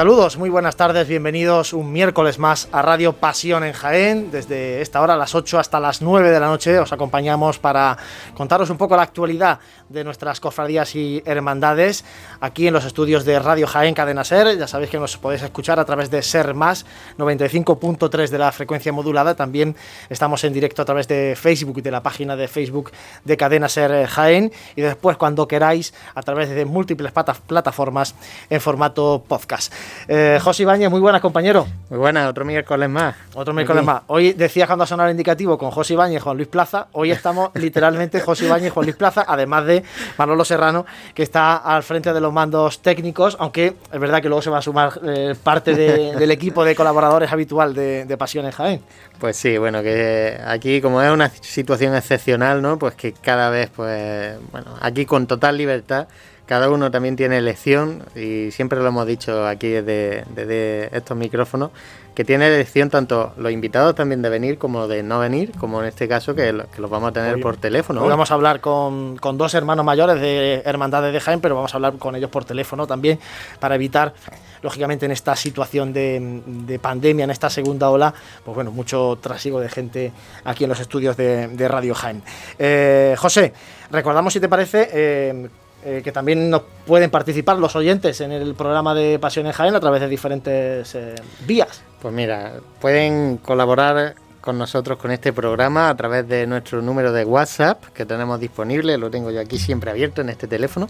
Saludos, muy buenas tardes, bienvenidos un miércoles más a Radio Pasión en Jaén. Desde esta hora, a las 8 hasta las 9 de la noche, os acompañamos para contaros un poco la actualidad de nuestras cofradías y hermandades aquí en los estudios de Radio Jaén Cadena Ser. Ya sabéis que nos podéis escuchar a través de Ser Más 95.3 de la frecuencia modulada. También estamos en directo a través de Facebook y de la página de Facebook de Cadena Ser Jaén. Y después, cuando queráis, a través de múltiples plataformas en formato podcast. Eh, José Ibáñez, muy buenas, compañero. Muy buenas, otro miércoles más. Otro miércoles más. Hoy decía cuando ha sonado el indicativo con José Ibáñez y Juan Luis Plaza. Hoy estamos literalmente José Ibáñez y Juan Luis Plaza, además de Manolo Serrano, que está al frente de los mandos técnicos, aunque es verdad que luego se va a sumar eh, parte del equipo de colaboradores habitual de, de Pasiones Jaén. Pues sí, bueno, que aquí como es una situación excepcional, ¿no? Pues que cada vez, pues, bueno, aquí con total libertad cada uno también tiene elección y siempre lo hemos dicho aquí desde, estos micrófonos, que tiene elección tanto los invitados también de venir como de no venir, como en este caso que, los vamos a tener por teléfono. Hoy vamos a hablar con, dos hermanos mayores de Hermandades de Jaén, pero vamos a hablar con ellos por teléfono también para evitar, lógicamente en esta situación de, pandemia, en esta segunda ola, pues bueno, mucho trasiego de gente aquí en los estudios de, Radio Jaén. Eh, José, recordamos si te parece... Eh, eh, que también nos pueden participar los oyentes en el programa de Pasiones Jaén a través de diferentes eh, vías. Pues mira, pueden colaborar con nosotros con este programa a través de nuestro número de WhatsApp que tenemos disponible, lo tengo yo aquí siempre abierto en este teléfono,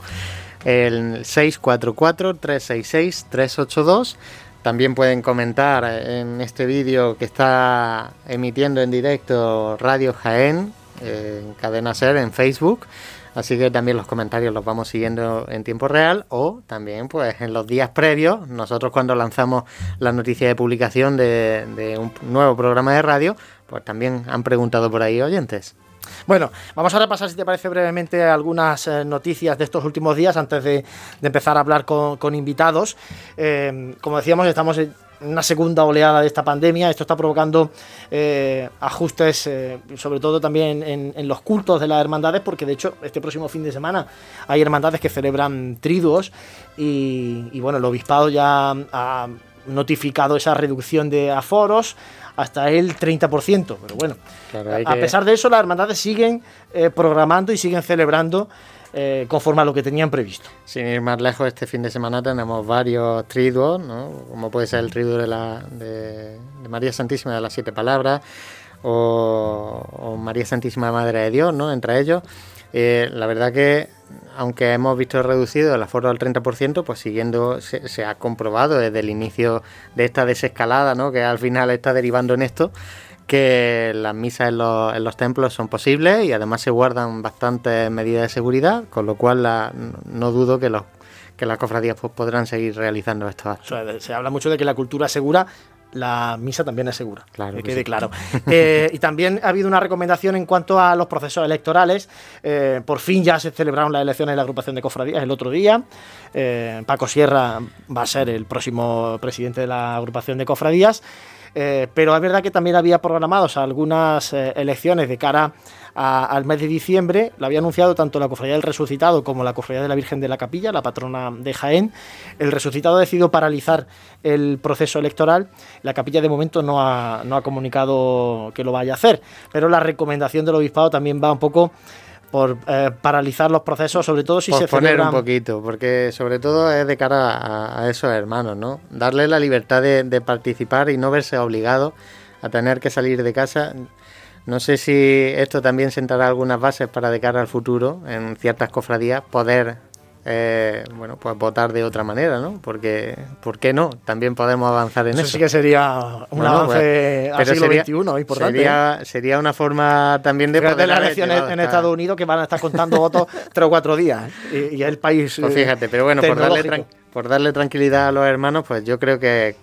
el 644-366-382. También pueden comentar en este vídeo que está emitiendo en directo Radio Jaén, eh, en Cadena Ser, en Facebook. Así que también los comentarios los vamos siguiendo en tiempo real o también pues en los días previos, nosotros cuando lanzamos la noticia de publicación de, un nuevo programa de radio, pues también han preguntado por ahí oyentes. Bueno, vamos a repasar, si te parece brevemente, algunas eh, noticias de estos últimos días antes de, empezar a hablar con, invitados. Eh, como decíamos, estamos una segunda oleada de esta pandemia. Esto está provocando eh, ajustes, eh, sobre todo también en, los cultos de las hermandades, porque de hecho este próximo fin de semana hay hermandades que celebran triduos y, bueno, el obispado ya ha notificado esa reducción de aforos hasta el 30%. Pero bueno, a, pesar de eso, las hermandades siguen eh, programando y siguen celebrando eh, conforme a lo que tenían previsto. Sin ir más lejos, este fin de semana tenemos varios triduos, como puede ser el triduo de, la, de, María Santísima de las Siete Palabras o, María Santísima Madre de Dios, ¿no? entre ellos. Eh, la verdad que, aunque hemos visto reducido el aforo al 30%, pues siguiendo se, se, ha comprobado desde el inicio de esta desescalada, ¿no? que al final está derivando en esto, que las misas en los, templos son posibles y además se guardan bastantes medidas de seguridad, con lo cual no dudo que los que las cofradías pues, podrán seguir realizando estos actos. se habla mucho de que la cultura es segura, la misa también es segura, claro que, quede claro. Eh, y también ha habido una recomendación en cuanto a los procesos electorales. Eh, por fin ya se celebraron las elecciones de la agrupación de cofradías el otro día. Eh, Paco Sierra va a ser el próximo presidente de la agrupación de cofradías. Eh, pero es verdad que también había programados algunas eh, elecciones de cara al mes de diciembre. Lo había anunciado tanto la Cofradía del Resucitado como la Cofradía de la Virgen de la Capilla, la patrona de Jaén. El Resucitado ha decidido paralizar el proceso electoral. La Capilla de momento no ha, no ha comunicado que lo vaya a hacer, pero la recomendación del Obispado también va un poco por eh, paralizar los procesos, sobre todo si se celebran... un poquito, porque sobre todo es de cara a, esos hermanos, ¿no? Darle la libertad de, de participar y no verse obligado a tener que salir de casa. No sé si esto también sentará algunas bases para de cara al futuro, en ciertas cofradías, poder eh, bueno, pues votar de otra manera, ¿no? Porque, ¿por qué no? También podemos avanzar en eso. Eso sí que sería un avance pues, al siglo XXI, importante. Sería, ¿eh? sería, una forma también de poder... las elecciones en Estados Unidos que van a estar contando votos tres o cuatro días ¿eh? y, el país Pues fíjate, pero bueno, por darle, por darle tranquilidad a los hermanos, pues yo creo que,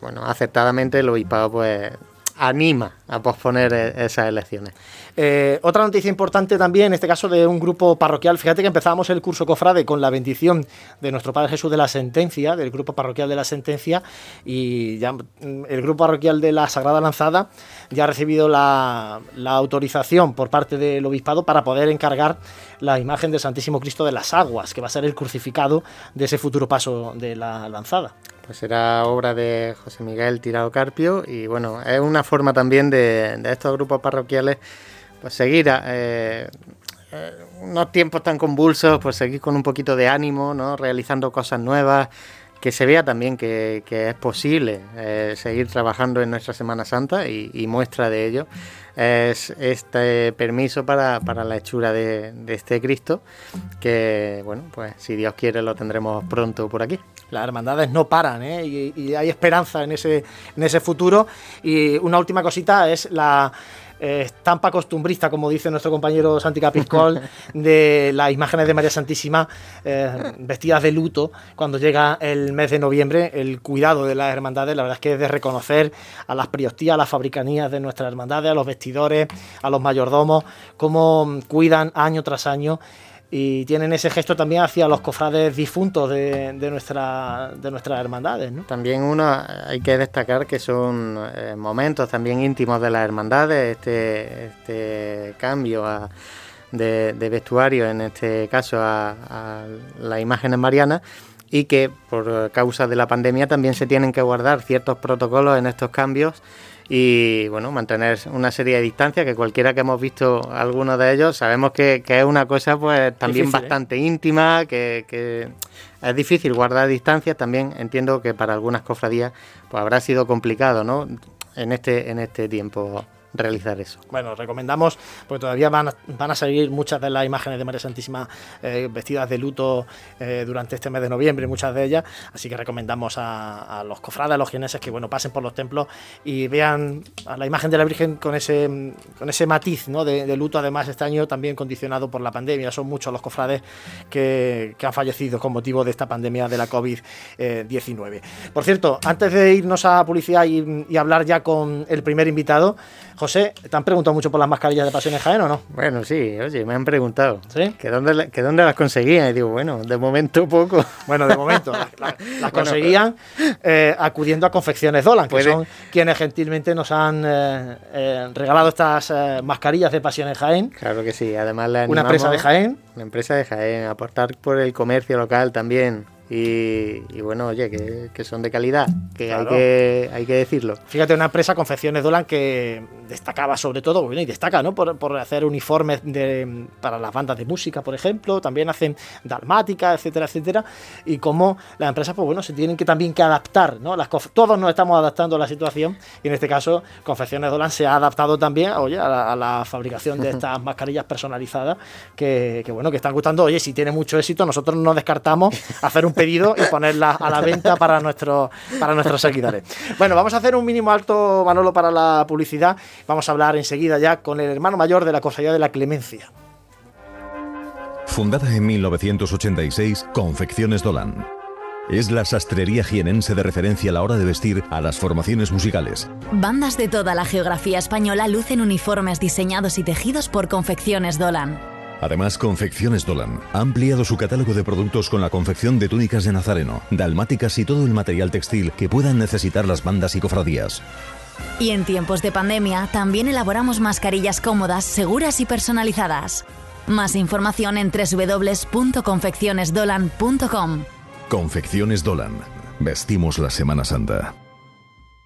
bueno, acertadamente el obispado pues anima a posponer e-, esas elecciones. Eh, otra noticia importante también, en este caso de un grupo parroquial. Fíjate que empezábamos el curso cofrade con la bendición de nuestro Padre Jesús de la Sentencia, del grupo parroquial de la Sentencia, y ya mm, el grupo parroquial de la Sagrada Lanzada ya ha recibido la, autorización por parte del obispado para poder encargar la imagen del Santísimo Cristo de las Aguas, que va a ser el crucificado de ese futuro paso de la lanzada. Pues será obra de José Miguel Tirado Carpio y bueno, es una forma también de, de estos grupos parroquiales pues seguir eh, eh, unos tiempos tan convulsos, pues seguir con un poquito de ánimo, ¿no? Realizando cosas nuevas, que se vea también que, es posible eh, seguir trabajando en nuestra Semana Santa y, muestra de ello es este permiso para, la hechura de, este Cristo, que bueno, pues si Dios quiere lo tendremos pronto por aquí. Las hermandades no paran ¿eh? y, y, hay esperanza en ese, en ese futuro. Y una última cosita es la estampa costumbrista, como dice nuestro compañero Santi Capiscol, de las imágenes de María Santísima eh, vestidas de luto cuando llega el mes de noviembre. El cuidado de las hermandades, la verdad es que es de reconocer a las priostías, a las fabricanías de nuestras hermandades, a los vestidores, a los mayordomos, cómo cuidan año tras año y tienen ese gesto también hacia los cofrades difuntos de, nuestra, de nuestras hermandades. También uno hay que destacar que son eh, momentos también íntimos de las hermandades, este, este cambio de, vestuario, en este caso a, a las imágenes marianas, y que por causa de la pandemia también se tienen que guardar ciertos protocolos en estos cambios y bueno, mantener una serie de distancias que cualquiera que hemos visto algunos de ellos sabemos que, es una cosa pues también ¿eh? bastante íntima, que, que, es difícil guardar distancias, también entiendo que para algunas cofradías pues habrá sido complicado, ¿no? En este, en este tiempo realizar eso. Bueno, recomendamos, porque todavía van a, van a salir muchas de las imágenes de María Santísima eh, vestidas de luto eh, durante este mes de noviembre, muchas de ellas, así que recomendamos a, los cofrades, a los geneses que bueno, pasen por los templos y vean a la imagen de la Virgen con ese, con ese matiz ¿no? de, luto, además este año también condicionado por la pandemia, son muchos los cofrades que, han fallecido con motivo de esta pandemia de la COVID-19. por cierto, antes de irnos a publicidad y, y hablar ya con el primer invitado, José, ¿te han preguntado mucho por las mascarillas de Pasiones Jaén o no? Bueno, sí, oye, me han preguntado. ¿Sí? ¿Que dónde, que dónde las conseguían? Y digo, bueno, de momento poco. Bueno, de momento. las, conseguían eh, acudiendo a Confecciones Dolan, que son quienes gentilmente nos han eh, eh, regalado estas mascarillas de Pasiones Jaén. Claro que sí, además la Una empresa de Jaén. Una empresa de Jaén, aportar por el comercio local también. Y, bueno, oye, que, son de calidad, que, hay que hay que decirlo. Fíjate, una empresa, Confecciones Dolan, que destacaba sobre todo, bueno, y destaca, ¿no? Por, por hacer uniformes de, para las bandas de música, por ejemplo, también hacen dalmática, etcétera, etcétera, y cómo las empresas, pues bueno, se tienen que también que adaptar, ¿no? Las, todos nos estamos adaptando a la situación, y en este caso, Confecciones Dolan se ha adaptado también, oye, a la, fabricación de estas mascarillas personalizadas, que, que, bueno, que están gustando, oye, si tiene mucho éxito, nosotros no descartamos hacer un pedido y ponerla a la venta para, nuestro, para nuestros seguidores. Bueno, vamos a hacer un mínimo alto, Manolo, para la publicidad. Vamos a hablar enseguida ya con el hermano mayor de la Cofradía de la Clemencia. Fundada en 1986, Confecciones Dolan. Es la sastrería jienense de referencia a la hora de vestir a las formaciones musicales. Bandas de toda la geografía española lucen uniformes diseñados y tejidos por Confecciones Dolan. Además, Confecciones Dolan ha ampliado su catálogo de productos con la confección de túnicas de nazareno, dalmáticas y todo el material textil que puedan necesitar las bandas y cofradías. Y en tiempos de pandemia también elaboramos mascarillas cómodas, seguras y personalizadas. Más información en www.confeccionesdolan.com. Confecciones Dolan. Vestimos la Semana Santa.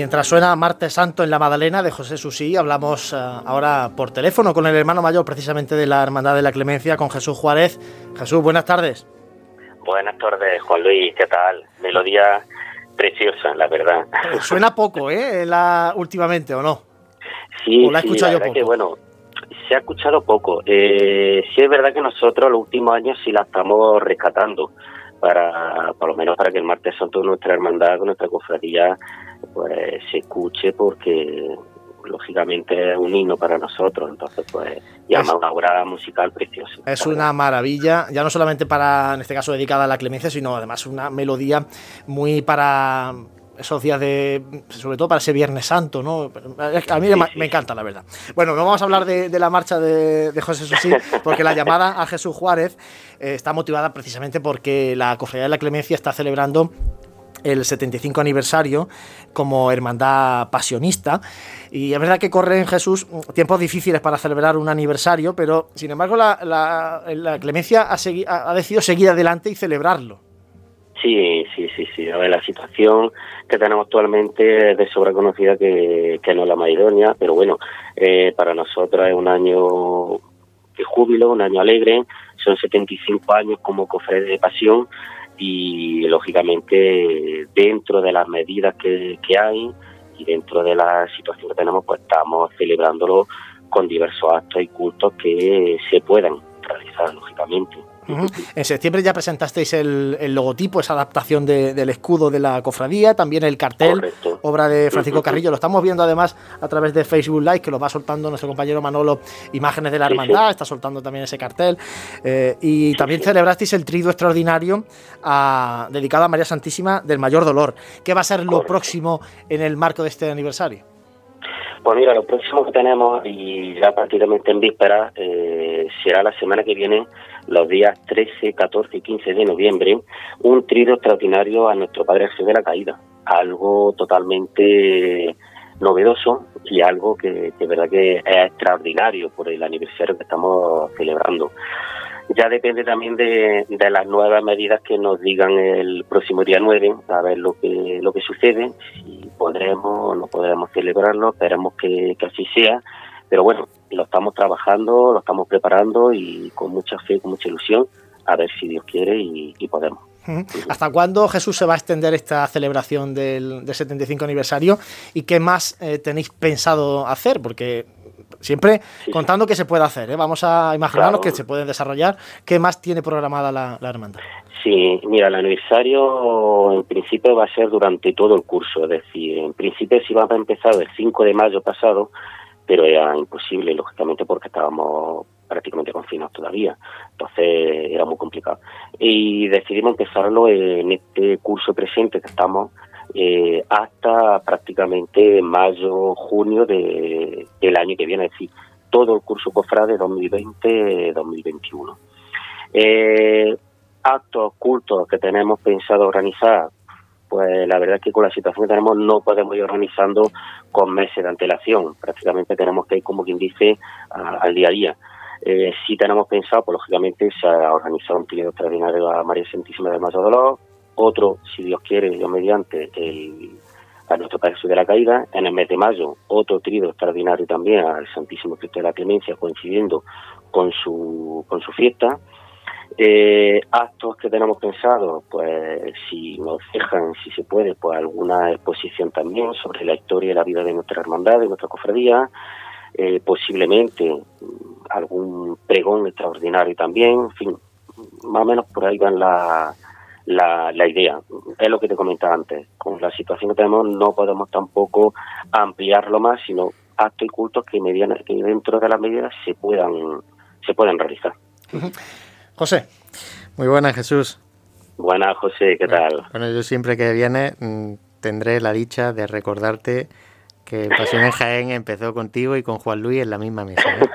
Mientras suena Martes Santo en la Madalena de José Susí, hablamos eh, ahora por teléfono con el hermano mayor precisamente de la Hermandad de la Clemencia, con Jesús Juárez. Jesús, buenas tardes. Buenas tardes, Juan Luis, ¿qué tal? Melodía preciosa, la verdad. Suena poco, ¿eh? La, últimamente, ¿o no? Sí, ¿O la he escuchado yo poco? Que, bueno, se ha escuchado poco. Eh, sí es verdad que nosotros los últimos años sí la estamos rescatando para, por lo menos para que el martes santo nuestra hermandad, con nuestra cofradía, pues se escuche porque lógicamente es un himno para nosotros, entonces pues llama una obra musical preciosa. Es una maravilla, ya no solamente para, en este caso, dedicada a la clemencia, sino además una melodía muy para esos días de, sobre todo para ese Viernes Santo, ¿no? A mí me, encanta, la verdad. Bueno, no vamos a hablar de, la marcha de, José Susí, porque la llamada a Jesús Juárez eh, está motivada precisamente porque la Cofradía de la Clemencia está celebrando el 75 aniversario como hermandad pasionista. Y es verdad que corre en Jesús tiempos difíciles para celebrar un aniversario, pero sin embargo la, Clemencia ha, ha, decidido seguir adelante y celebrarlo. Sí, sí, sí, sí. A ver, la situación que tenemos actualmente es de sobra conocida que, no es la más pero bueno, eh, para nosotros es un año de júbilo, un año alegre, son 75 años como cofre de pasión y lógicamente dentro de las medidas que, que hay y dentro de la situación que tenemos, pues estamos celebrándolo con diversos actos y cultos que se puedan realizar, lógicamente. En septiembre ya presentasteis el, logotipo, esa adaptación del escudo de la cofradía, también el cartel, obra de Francisco Carrillo. Lo estamos viendo además a través de Facebook Live, que lo va soltando nuestro compañero Manolo, imágenes de la hermandad, está soltando también ese cartel. Eh, y también celebrasteis el trido extraordinario dedicado a María Santísima del Mayor Dolor. ¿Qué va a ser lo próximo en el marco de este aniversario? Pues mira, lo próximo que tenemos, y ya prácticamente en víspera, eh, será la semana que viene, los días 13, 14 y 15 de noviembre, un trido extraordinario a nuestro Padre Jesús de la Caída. Algo totalmente novedoso y algo que de verdad que es extraordinario por el aniversario que estamos celebrando. Ya depende también de, las nuevas medidas que nos digan el próximo día 9, a ver lo que, lo que sucede, si podremos o no podremos celebrarlo, esperemos que, así sea, pero bueno, lo estamos trabajando, lo estamos preparando y con mucha fe, con mucha ilusión, a ver si Dios quiere y, podemos. ¿Hasta cuándo Jesús se va a extender esta celebración del, 75 aniversario y qué más eh, tenéis pensado hacer? Porque Siempre contando que se puede hacer, ¿eh? vamos a imaginarnos que se puede desarrollar. ¿Qué más tiene programada la, hermandad? Sí, mira, el aniversario en principio va a ser durante todo el curso, es decir, en principio sí va a empezar el 5 de mayo pasado, pero era imposible, lógicamente, porque estábamos prácticamente confinados todavía, entonces era muy complicado. Y decidimos empezarlo en este curso presente que estamos eh, hasta prácticamente mayo, junio de, del año que viene, es decir, todo el curso COFRADE 2020-2021. Eh, actos, cultos que tenemos pensado organizar, pues la verdad es que con la situación que tenemos no podemos ir organizando con meses de antelación, prácticamente tenemos que ir, como quien dice, al día a día. Eh, si tenemos pensado, pues lógicamente se ha organizado un periodo extraordinario a María Santísima de Mayo Dolor, otro, si Dios quiere, yo mediante, el, a nuestro Padre de la Caída. En el mes de mayo, otro trido extraordinario también al Santísimo Cristo de la Clemencia, coincidiendo con su, con su fiesta. Eh, actos que tenemos pensado, pues si nos dejan, si se puede, pues alguna exposición también sobre la historia y la vida de nuestra hermandad, de nuestra cofradía, eh, posiblemente mm, algún pregón extraordinario también, en fin, más o menos por ahí van la, la, la, idea. Es lo que te comentaba antes. Con la situación que tenemos no podemos tampoco ampliarlo más, sino actos y cultos que, mediana, que dentro de las medidas se puedan, se puedan realizar. José. Muy buenas, Jesús. Buenas, José, ¿qué tal? Bueno, yo siempre que viene mm, tendré la dicha de recordarte que Pasión en Jaén empezó contigo y con Juan Luis en la misma mesa. ¿eh?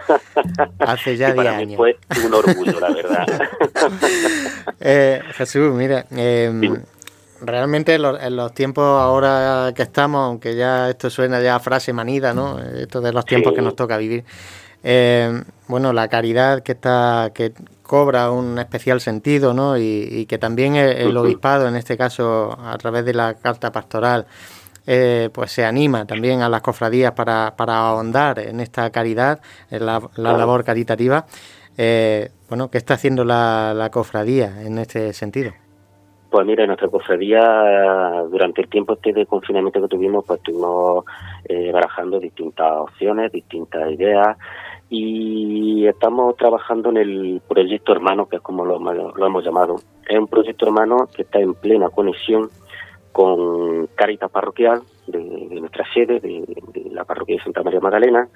Hace ya 10 años. Fue un orgullo, la verdad. eh, Jesús, mira, eh, realmente en los, en los, tiempos ahora que estamos, aunque ya esto suena ya a frase manida, ¿no? Esto de los tiempos sí. que nos toca vivir. Eh, bueno, la caridad que está que cobra un especial sentido, ¿no? Y, y que también el, el, obispado, en este caso, a través de la carta pastoral, eh, pues se anima también a las cofradías para, para ahondar en esta caridad, en la, la labor caritativa. Eh, bueno, ¿qué está haciendo la, la cofradía en este sentido? Pues mira, nuestra cofradía, durante el tiempo este de confinamiento que tuvimos, pues estuvimos eh, barajando distintas opciones, distintas ideas y estamos trabajando en el proyecto hermano, que es como lo, lo hemos llamado. Es un proyecto hermano que está en plena conexión con Caritas Parroquial de, nuestra sede, de, la parroquia de Santa María Magdalena,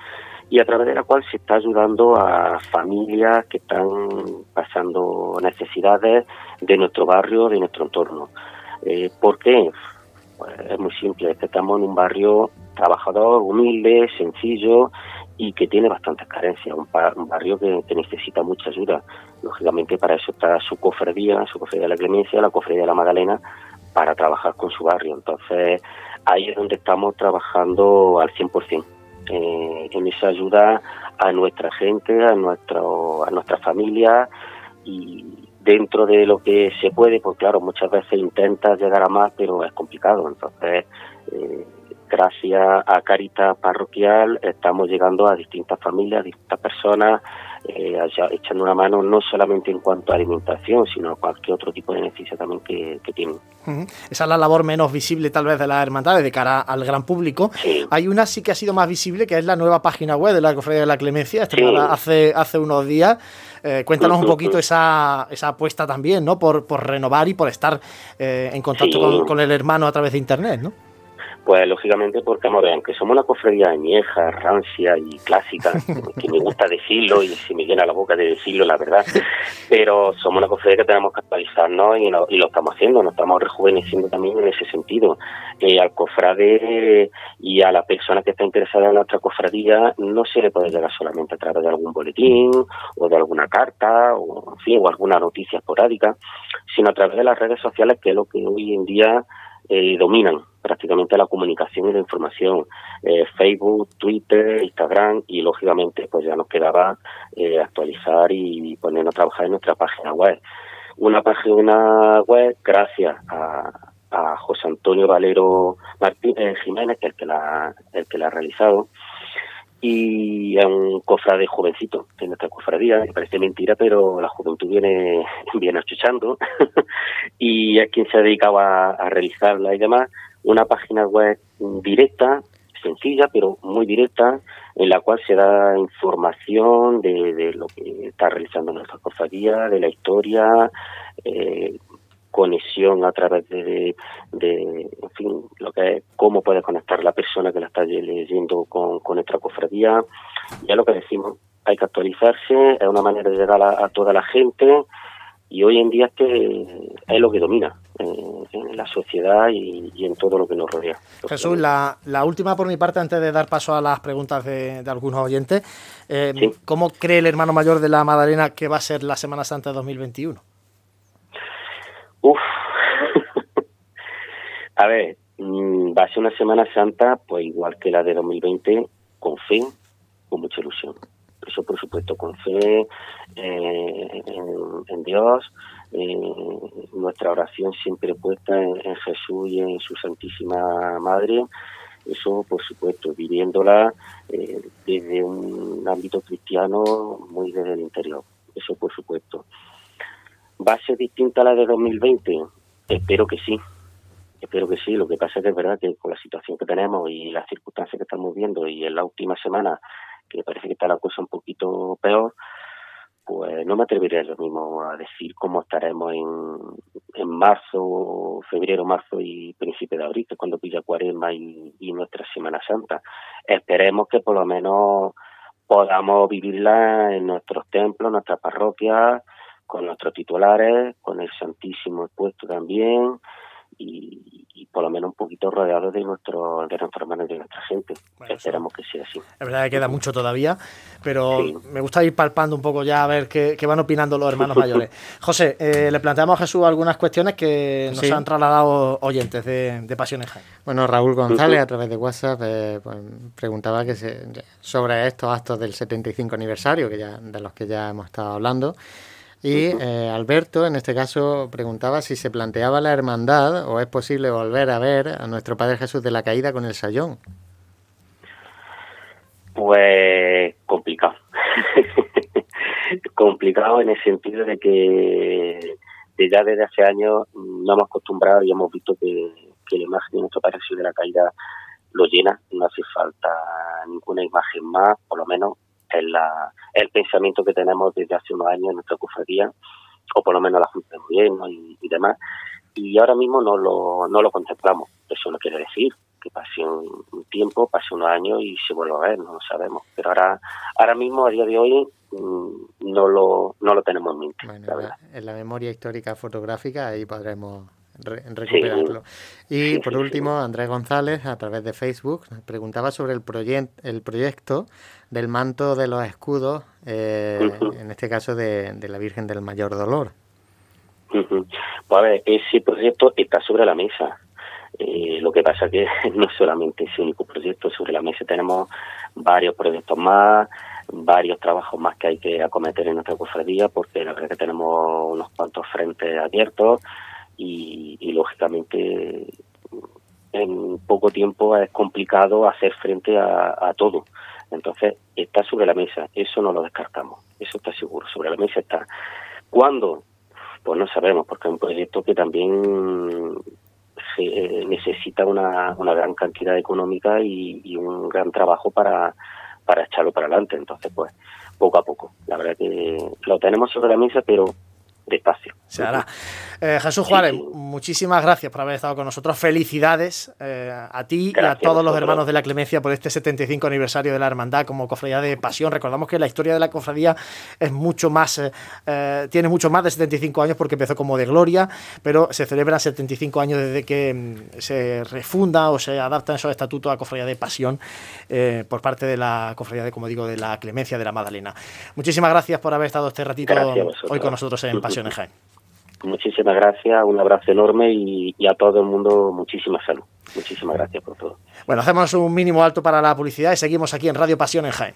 y a través de la cual se está ayudando a familias que están pasando necesidades de nuestro barrio, de nuestro entorno. Eh, ¿Por qué? Pues es muy simple, estamos en un barrio trabajador, humilde, sencillo y que tiene bastantes carencias, un, un barrio que, necesita mucha ayuda. Lógicamente para eso está su cofradía, su cofradía de la Clemencia, la cofradía de la Magdalena, para trabajar con su barrio. Entonces ahí es donde estamos trabajando al 100%, eh, en esa ayuda a nuestra gente, a, nuestro, a nuestra familia y dentro de lo que se puede, pues claro, muchas veces intenta llegar a más, pero es complicado. Entonces, eh, gracias a Caritas Parroquial estamos llegando a distintas familias, a distintas personas, eh, echando una mano no solamente en cuanto a alimentación, sino a cualquier otro tipo de necesidad también que, que tienen. Uh -huh. Esa es la labor menos visible tal vez de las hermandades de cara al gran público. Sí. Hay una sí que ha sido más visible, que es la nueva página web de la Cofradía de la Clemencia, estrenada sí. hace, hace unos días. Eh, cuéntanos un poquito esa, esa apuesta también, ¿no? Por, por renovar y por estar eh, en contacto sí. con, con el hermano a través de Internet, ¿no? Pues lógicamente porque, amor, aunque somos una cofradía añeja, rancia y clásica, que me gusta decirlo y se me llena la boca de decirlo, la verdad, pero somos una cofradía que tenemos que actualizarnos y, no, y lo estamos haciendo, nos estamos rejuveneciendo también en ese sentido. Eh, al cofrade y a la persona que está interesada en nuestra cofradía no se le puede llegar solamente a través de algún boletín o de alguna carta o, en fin, o alguna noticia esporádica, sino a través de las redes sociales, que es lo que hoy en día eh, dominan prácticamente la comunicación y la información. Eh, Facebook, Twitter, Instagram y lógicamente pues ya nos quedaba eh, actualizar y ponernos a trabajar en nuestra página web. Una página web gracias a, a José Antonio Valero Martínez Jiménez, que es el que la, el que la ha realizado, y es un cofrade jovencito de nuestra cofradía, me parece mentira, pero la juventud viene, viene achuchando y es quien se ha dedicado a, a realizarla y demás, una página web directa, sencilla, pero muy directa, en la cual se da información de, de lo que está realizando nuestra cofradía, de la historia, eh, conexión a través de, en fin, lo que es cómo puede conectar la persona que la está leyendo con, con nuestra cofradía. Ya lo que decimos, hay que actualizarse, es una manera de llegar a, a toda la gente y hoy en día es que es lo que domina en, en la sociedad y, y, en todo lo que nos rodea. Jesús, la, la, última por mi parte, antes de dar paso a las preguntas de, de algunos oyentes, eh, ¿Sí? ¿cómo cree el hermano mayor de la Madalena que va a ser la Semana Santa de 2021? Uf, a ver, mm, va a ser una Semana Santa, pues igual que la de 2020, con fe, con mucha ilusión. Eso, por supuesto, con fe eh, en, Dios, eh, nuestra oración siempre puesta en, en, Jesús y en su Santísima Madre. Eso, por supuesto, viviéndola eh, desde un ámbito cristiano muy desde el interior. Eso, por supuesto. ¿Va a ser distinta a la de 2020? Espero que sí. Espero que sí. Lo que pasa es que es verdad que con la situación que tenemos y las circunstancias que estamos viendo y en la última semana, que parece que está la cosa un poquito peor, pues no me atrevería yo mismo a decir cómo estaremos en, en marzo, febrero, marzo y principio de abril, que es cuando pilla Cuaresma y, nuestra Semana Santa. Esperemos que por lo menos podamos vivirla en nuestros templos, nuestras parroquias, con nuestros titulares, con el Santísimo expuesto también, y, por lo menos un poquito rodeados de, nuestro, de nuestros hermanos y de nuestra gente. Esperamos que sea así. Es verdad que queda mucho todavía, pero me gusta ir palpando un poco ya a ver qué, van opinando los hermanos mayores. José, eh, le planteamos a Jesús algunas cuestiones que nos han trasladado oyentes de, de Pasiones Bueno, Raúl González a través de WhatsApp eh, pues, preguntaba que sobre estos actos del 75 aniversario, que ya de los que ya hemos estado hablando. Y eh, Alberto, en este caso, preguntaba si se planteaba la hermandad o es posible volver a ver a nuestro Padre Jesús de la Caída con el sayón. Pues complicado. complicado en el sentido de que ya desde hace años no hemos acostumbrado y hemos visto que, que la imagen de nuestro Padre Jesús de la Caída lo llena, no hace falta ninguna imagen más, por lo menos es la, el pensamiento que tenemos desde hace unos años en nuestra cofradía, o por lo menos la Junta de Gobierno y, demás, y ahora mismo no lo, no lo contemplamos. Eso no quiere decir que pase un, tiempo, pase unos años y se vuelva a ver, no lo sabemos. Pero ahora, ahora mismo, a día de hoy, mm, no lo, no lo tenemos en mente. en la memoria histórica fotográfica ahí podremos recuperarlo. Y por último, Andrés González, a través de Facebook, preguntaba sobre el, el proyecto del manto de los escudos, eh, en este caso de, la Virgen del Mayor Dolor. Pues a ver, ese proyecto está sobre la mesa. Eh, lo que pasa que no solamente ese único proyecto, sobre la mesa tenemos varios proyectos más, varios trabajos más que hay que acometer en nuestra cofradía, porque la verdad es que tenemos unos cuantos frentes abiertos y, lógicamente en poco tiempo es complicado hacer frente a, todo. Entonces, está sobre la mesa, eso no lo descartamos, eso está seguro, sobre la mesa está. ¿Cuándo? Pues no sabemos, porque es un proyecto que también se, necesita una, una gran cantidad económica y, y, un gran trabajo para, para echarlo para adelante. Entonces, pues, poco a poco. La verdad que lo tenemos sobre la mesa, pero despacio. Se hará. Eh, Jesús Juárez, muchísimas gracias por haber estado con nosotros. Felicidades eh, a ti y a todos los hermanos de la Clemencia por este 75 aniversario de la Hermandad como cofradía de pasión. Recordamos que la historia de la cofradía es mucho más, eh, tiene mucho más de 75 años porque empezó como de gloria, pero se celebran 75 años desde que mm, se refunda o se adaptan esos estatutos a cofradía de pasión por parte de la cofradía de, como digo, de la Clemencia de la Magdalena. Muchísimas gracias por haber estado este ratito hoy con nosotros en Pasión en Jaén. Muchísimas gracias, un abrazo enorme y, a todo el mundo muchísima salud. Muchísimas gracias por todo. Bueno, hacemos un mínimo alto para la publicidad y seguimos aquí en Radio Pasión en Jaén.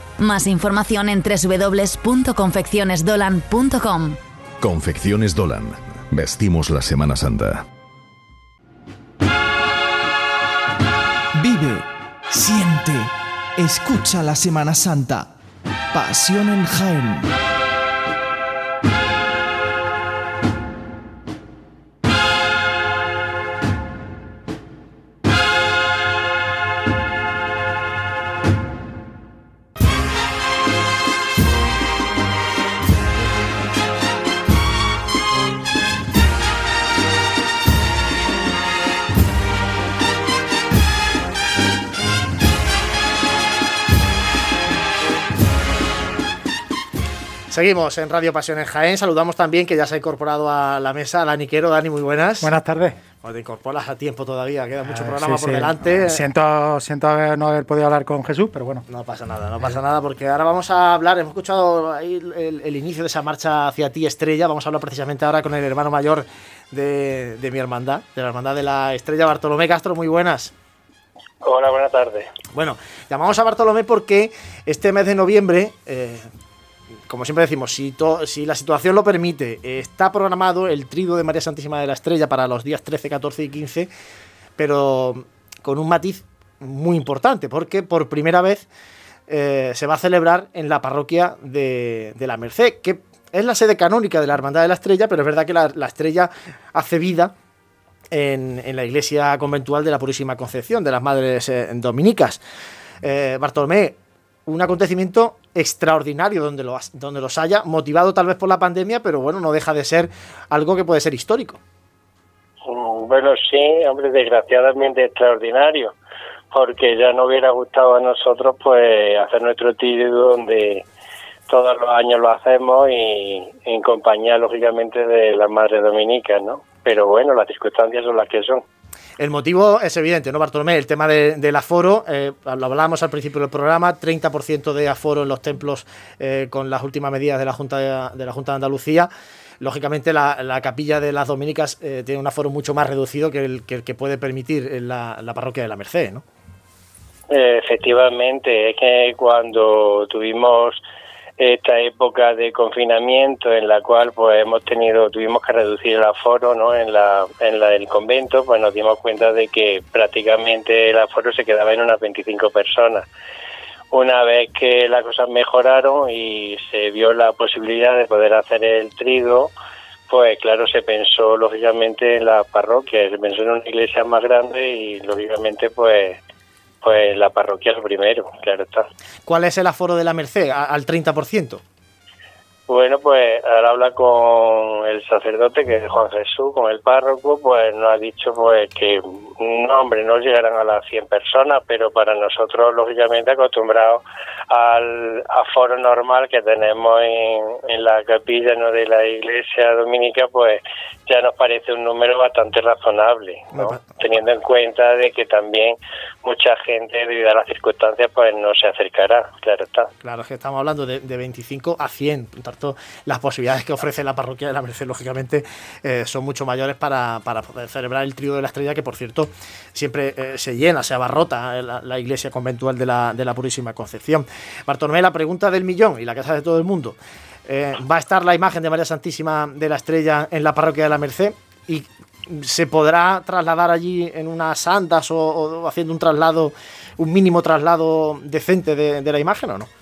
Más información en www.confeccionesdolan.com. Confecciones Dolan. Vestimos la Semana Santa. Vive, siente, escucha la Semana Santa. Pasión en Jaén. Seguimos en Radio Pasión en Jaén. Saludamos también que ya se ha incorporado a la mesa Dani Quero. Dani, muy buenas. Buenas tardes. Pues te incorporas a tiempo todavía, queda mucho Ah, programa sí, por sí. delante. Siento, siento haber- no haber podido hablar con Jesús, pero bueno. No pasa nada, no pasa nada, porque ahora vamos a hablar, hemos escuchado ahí el, el inicio de esa marcha hacia ti, Estrella, vamos a hablar precisamente ahora con el hermano mayor de, de mi hermandad, de la hermandad de la Estrella, Bartolomé Castro, muy buenas. Hola, buenas tardes. Bueno, llamamos a Bartolomé porque este mes de noviembre, eh, como siempre decimos, si, la situación lo permite, está programado el trigo de María Santísima de la Estrella para los días 13, 14 y 15, pero con un matiz muy importante, porque por primera vez eh, se va a celebrar en la parroquia de, la Merced, que es la sede canónica de la Hermandad de la Estrella, pero es verdad que la, la Estrella hace vida en, en la iglesia conventual de la Purísima Concepción, de las Madres eh, Dominicas. Eh, Bartolomé, un acontecimiento extraordinario donde, lo, donde los haya, motivado tal vez por la pandemia, pero bueno, no deja de ser algo que puede ser histórico. Bueno, sí, hombre, desgraciadamente extraordinario, porque ya no hubiera gustado a nosotros pues hacer nuestro tiro donde todos los años lo hacemos y en compañía, lógicamente, de las Madres Dominicas, ¿no? Pero bueno, las circunstancias son las que son. El motivo es evidente, ¿no, Bartolomé? El tema de- del aforo, eh, lo hablábamos al principio del programa, 30% de aforo en los templos eh, con las últimas medidas de la Junta de, la Junta de Andalucía. Lógicamente, la, la capilla de las dominicas eh, tiene un aforo mucho más reducido que el que, puede permitir la, la parroquia de la Merced, ¿no? Efectivamente, es que cuando tuvimos esta época de confinamiento en la cual pues hemos tenido tuvimos que reducir el aforo no en la en la del convento pues nos dimos cuenta de que prácticamente el aforo se quedaba en unas 25 personas. Una vez que las cosas mejoraron y se vio la posibilidad de poder hacer el trigo pues claro se pensó lógicamente en la parroquia se pensó en una iglesia más grande y lógicamente pues pues la parroquia es lo primero, claro está. ¿Cuál es el aforo de la Merced? Al 30%. Bueno, pues ahora habla con el sacerdote, que es Juan Jesús, con el párroco, pues nos ha dicho pues que, no, hombre, no llegarán a las 100 personas, pero para nosotros, lógicamente, acostumbrados al aforo normal que tenemos en, en la capilla ¿no? de la iglesia dominica, pues ya nos parece un número bastante razonable, ¿no? teniendo en cuenta de que también mucha gente, debido a las circunstancias, pues no se acercará, claro está. Claro, es que estamos hablando de, de 25 a 100. Las posibilidades que ofrece la parroquia de la Merced, lógicamente, eh, son mucho mayores para, para poder celebrar el trío de la estrella, que por cierto, siempre eh, se llena, se abarrota eh, la, iglesia conventual de la, de la Purísima Concepción. Bartolomé, la pregunta del millón y la casa de todo el mundo. ¿Va a estar la imagen de María Santísima de la Estrella en la parroquia de la Merced? ¿Y se podrá trasladar allí en unas andas o, haciendo un traslado, un mínimo traslado decente de, de la imagen o no?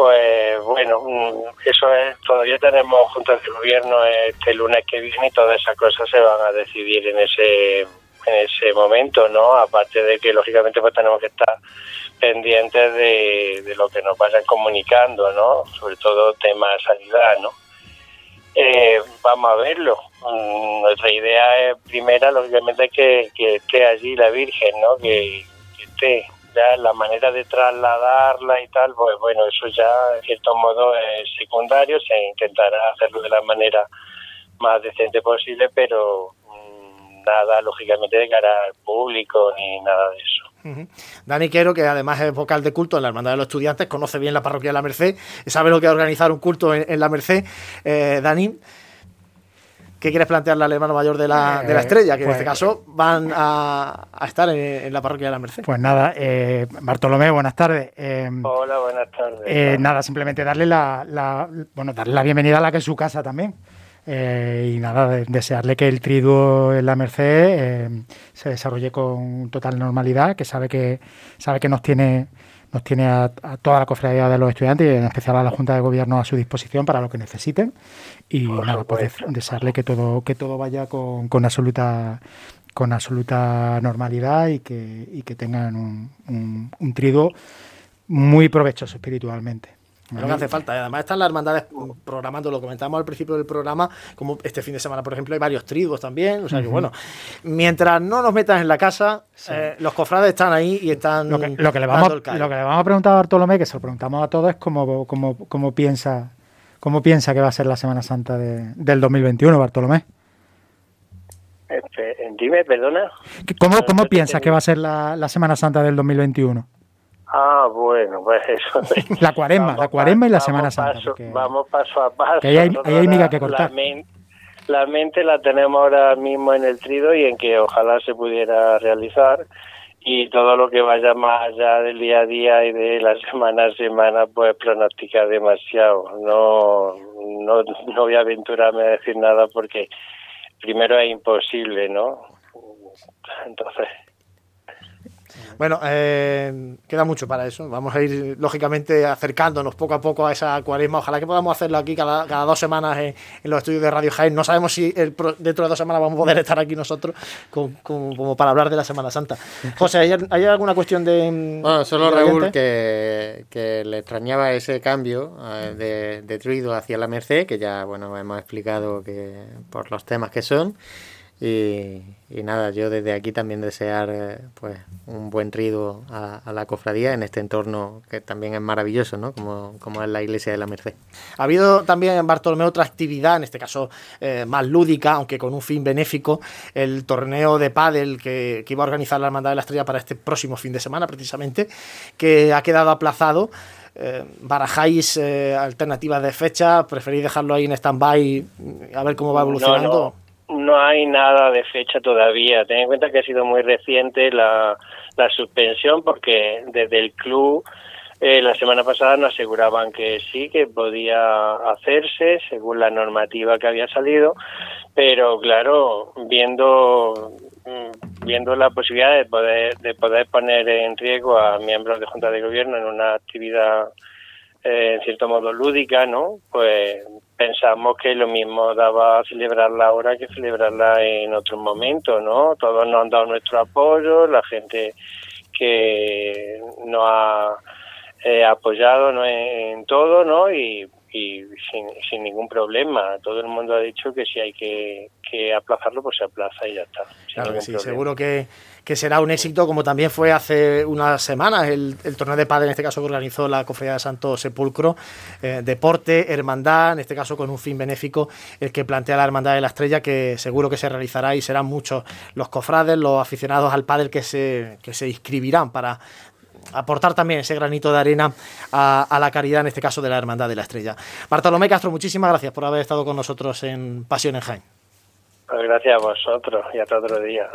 Pues bueno, mm, eso es, todavía tenemos juntas de gobierno este lunes que viene y todas esas cosas se van a decidir en ese en ese momento, ¿no? Aparte de que lógicamente pues tenemos que estar pendientes de, de lo que nos vayan comunicando, ¿no? Sobre todo tema sanidad, ¿no? Eh, vamos a verlo. Mm, Nuestra idea es, primera, lógicamente, que, que esté allí la Virgen, ¿no? Que, que esté. Ya la manera de trasladarla y tal, pues bueno, eso ya, en cierto modo, es secundario. Se intentará hacerlo de la manera más decente posible, pero mm, nada, lógicamente, de cara al público ni nada de eso. Dani Quero, que además es vocal de culto en la Hermandad de los Estudiantes, conoce bien la parroquia de la Merced, sabe lo que es organizar un culto en, en la Merced. Eh, Dani, ¿qué quieres plantearle al hermano mayor de la, de la Eh, Estrella? Que en pues- este caso van a, a estar en, en la parroquia de la Merced. Pues nada, eh, Bartolomé, buenas tardes. Eh, Hola, buenas tardes. eh, nada, simplemente darle la, la- bueno, darle la bienvenida a la que es su casa también. Eh, y nada, de- desearle que el triduo en la Merced eh, se desarrolle con total normalidad, que sabe que sabe que nos tiene nos tiene a, a toda la cofradía de los estudiantes y en especial a la Junta de Gobierno a su disposición para lo que necesiten. Y nada, pues des- desearle que todo que todo vaya con, con absoluta con absoluta normalidad y que, y que tengan un, un, un triduo muy provechoso espiritualmente. Es lo que hace falta. Y además están las hermandades programando, lo comentamos al principio del programa, como este fin de semana, por ejemplo, hay varios triduos también. O sea que bueno, mientras no nos metas en la casa, eh, los cofrades están ahí y están Lo que, lo que le vamos, lo que le vamos a preguntar a Bartolomé, que se lo preguntamos a todos, es cómo, cómo, cómo piensa ¿Cómo piensa que va a ser la Semana Santa del 2021, Bartolomé? Este, dime, perdona. ¿Cómo, cómo piensa que va a ser la, la Semana Santa del 2021? Ah, bueno, pues eso. la cuaresma, la cuaresma y la Semana Santa. Vamos paso a paso. hay, hay miga que cortar. La, mente la tenemos ahora mismo en el trido y en que ojalá se pudiera realizar y todo lo que vaya más allá del día a día y de la semana a semana pues pronosticar demasiado. No, no, no voy a aventurarme a decir nada porque primero es imposible, ¿no? Entonces... Bueno, eh, queda mucho para eso. Vamos a ir, lógicamente, acercándonos poco a poco a esa cuaresma. Ojalá que podamos hacerlo aquí cada, dos semanas en, los estudios de Radio Jaén. No sabemos si dentro de dos semanas vamos a poder estar aquí nosotros como para hablar de la Semana Santa. José, ¿hay, alguna cuestión de. Bueno, solo Raúl que, que, le extrañaba ese cambio eh, de, de Truido hacia la Merced, que ya bueno hemos explicado que por los temas que son. Y, nada, yo desde aquí también desear eh, pues un buen trido a, la cofradía en este entorno que también es maravilloso, ¿no? Como, como es la iglesia de la Merced. Ha habido también en Bartolomé otra actividad, en este caso eh, más lúdica, aunque con un fin benéfico, el torneo de pádel que, iba a organizar la Hermandad de la Estrella para este próximo fin de semana, precisamente, que ha quedado aplazado. Eh, ¿Barajáis alternativas de fecha? ¿Preferís dejarlo ahí en stand-by a ver cómo va evolucionando? No hay nada de fecha todavía. Ten en cuenta que ha sido muy reciente la, la suspensión porque desde el club eh, la semana pasada nos aseguraban que sí, que podía hacerse según la normativa que había salido, pero claro, viendo mm, viendo la posibilidad de poder de poder poner en riesgo a miembros de junta de gobierno en una actividad eh, en cierto modo lúdica, ¿no? Pues pensamos que lo mismo daba celebrarla ahora que celebrarla en otro momento, ¿no? Todos nos han dado nuestro apoyo, la gente que nos ha eh, apoyado ¿no? en, todo, ¿no? Y, sin, sin, ningún problema. Todo el mundo ha dicho que si hay que, que aplazarlo, pues se aplaza y ya está. Claro que sí, seguro que que será un éxito, como también fue hace unas semanas el, torneo de padre, en este caso que organizó la Cofradía de Santo Sepulcro, eh, deporte, hermandad, en este caso con un fin benéfico, el que plantea la Hermandad de la Estrella, que seguro que se realizará y serán muchos los cofrades, los aficionados al padre que se, que se inscribirán para aportar también ese granito de arena a, la caridad, en este caso de la Hermandad de la Estrella. Bartolomé Castro, muchísimas gracias por haber estado con nosotros en Pasión en. Pues gracias a vosotros y hasta otro día.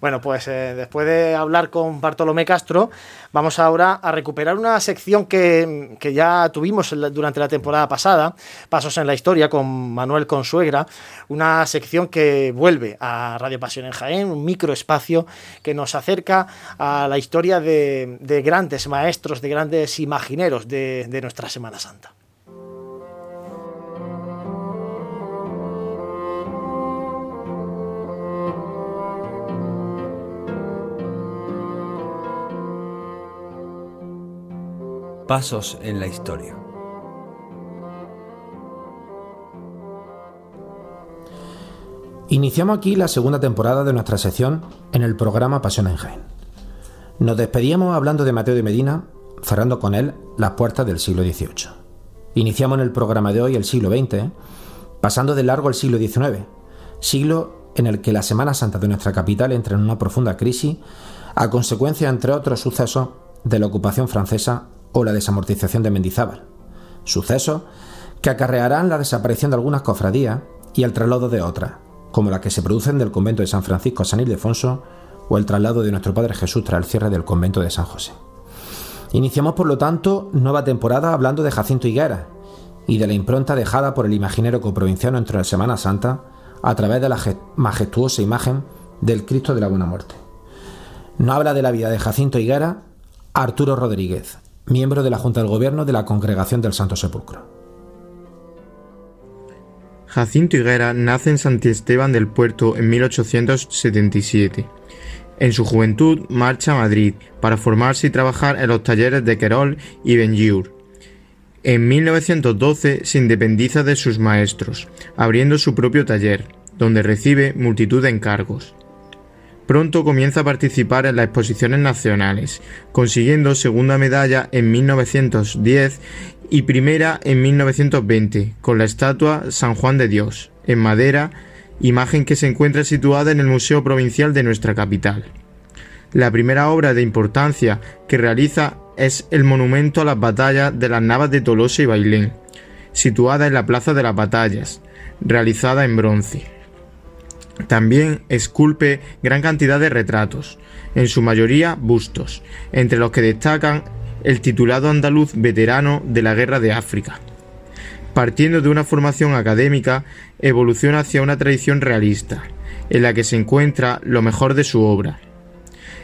Bueno, pues eh, después de hablar con Bartolomé Castro, vamos ahora a recuperar una sección que, ya tuvimos durante la temporada pasada, Pasos en la Historia, con Manuel Consuegra, una sección que vuelve a Radio Pasión en Jaén, un microespacio que nos acerca a la historia de, grandes maestros, de grandes imagineros de nuestra Semana Santa. Pasos en la historia. Iniciamos aquí la segunda temporada de nuestra sección en el programa Pasión en Jaén. Nos despedíamos hablando de Mateo de Medina, cerrando con él las puertas del siglo XVIII. Iniciamos en el programa de hoy el siglo XX, pasando de largo el siglo XIX, siglo en el que la Semana Santa de nuestra capital entra en una profunda crisis a consecuencia, entre otros sucesos, de la ocupación francesa o la desamortización de Mendizábal. Sucesos que acarrearán la desaparición de algunas cofradías y el traslado de otras, como la que se producen del convento de San Francisco a San Ildefonso o el traslado de nuestro Padre Jesús tras el cierre del convento de San José. Iniciamos, por lo tanto, nueva temporada hablando de Jacinto Higuera y de la impronta dejada por el imaginero coprovinciano entre la Semana Santa a través de la majestuosa imagen del Cristo de la Buena Muerte. No habla de la vida de Jacinto Higuera Arturo Rodríguez, miembro de la Junta del Gobierno de la Congregación del Santo Sepulcro. Jacinto Higuera nace en Santiesteban del Puerto en 1877. En su juventud marcha a Madrid para formarse y trabajar en los talleres de Querol y Benlliure. En 1912 se independiza de sus maestros, abriendo su propio taller, donde recibe multitud de encargos. Pronto comienza a participar en las exposiciones nacionales, consiguiendo segunda medalla en 1910 y primera en 1920 con la estatua San Juan de Dios, en madera, imagen que se encuentra situada en el Museo Provincial de nuestra capital. La primera obra de importancia que realiza es el monumento a las batallas de las Navas de Tolosa y Bailén, situada en la Plaza de las Batallas, realizada en bronce. También esculpe gran cantidad de retratos, en su mayoría bustos, entre los que destacan el titulado andaluz veterano de la Guerra de África. Partiendo de una formación académica, evoluciona hacia una tradición realista, en la que se encuentra lo mejor de su obra.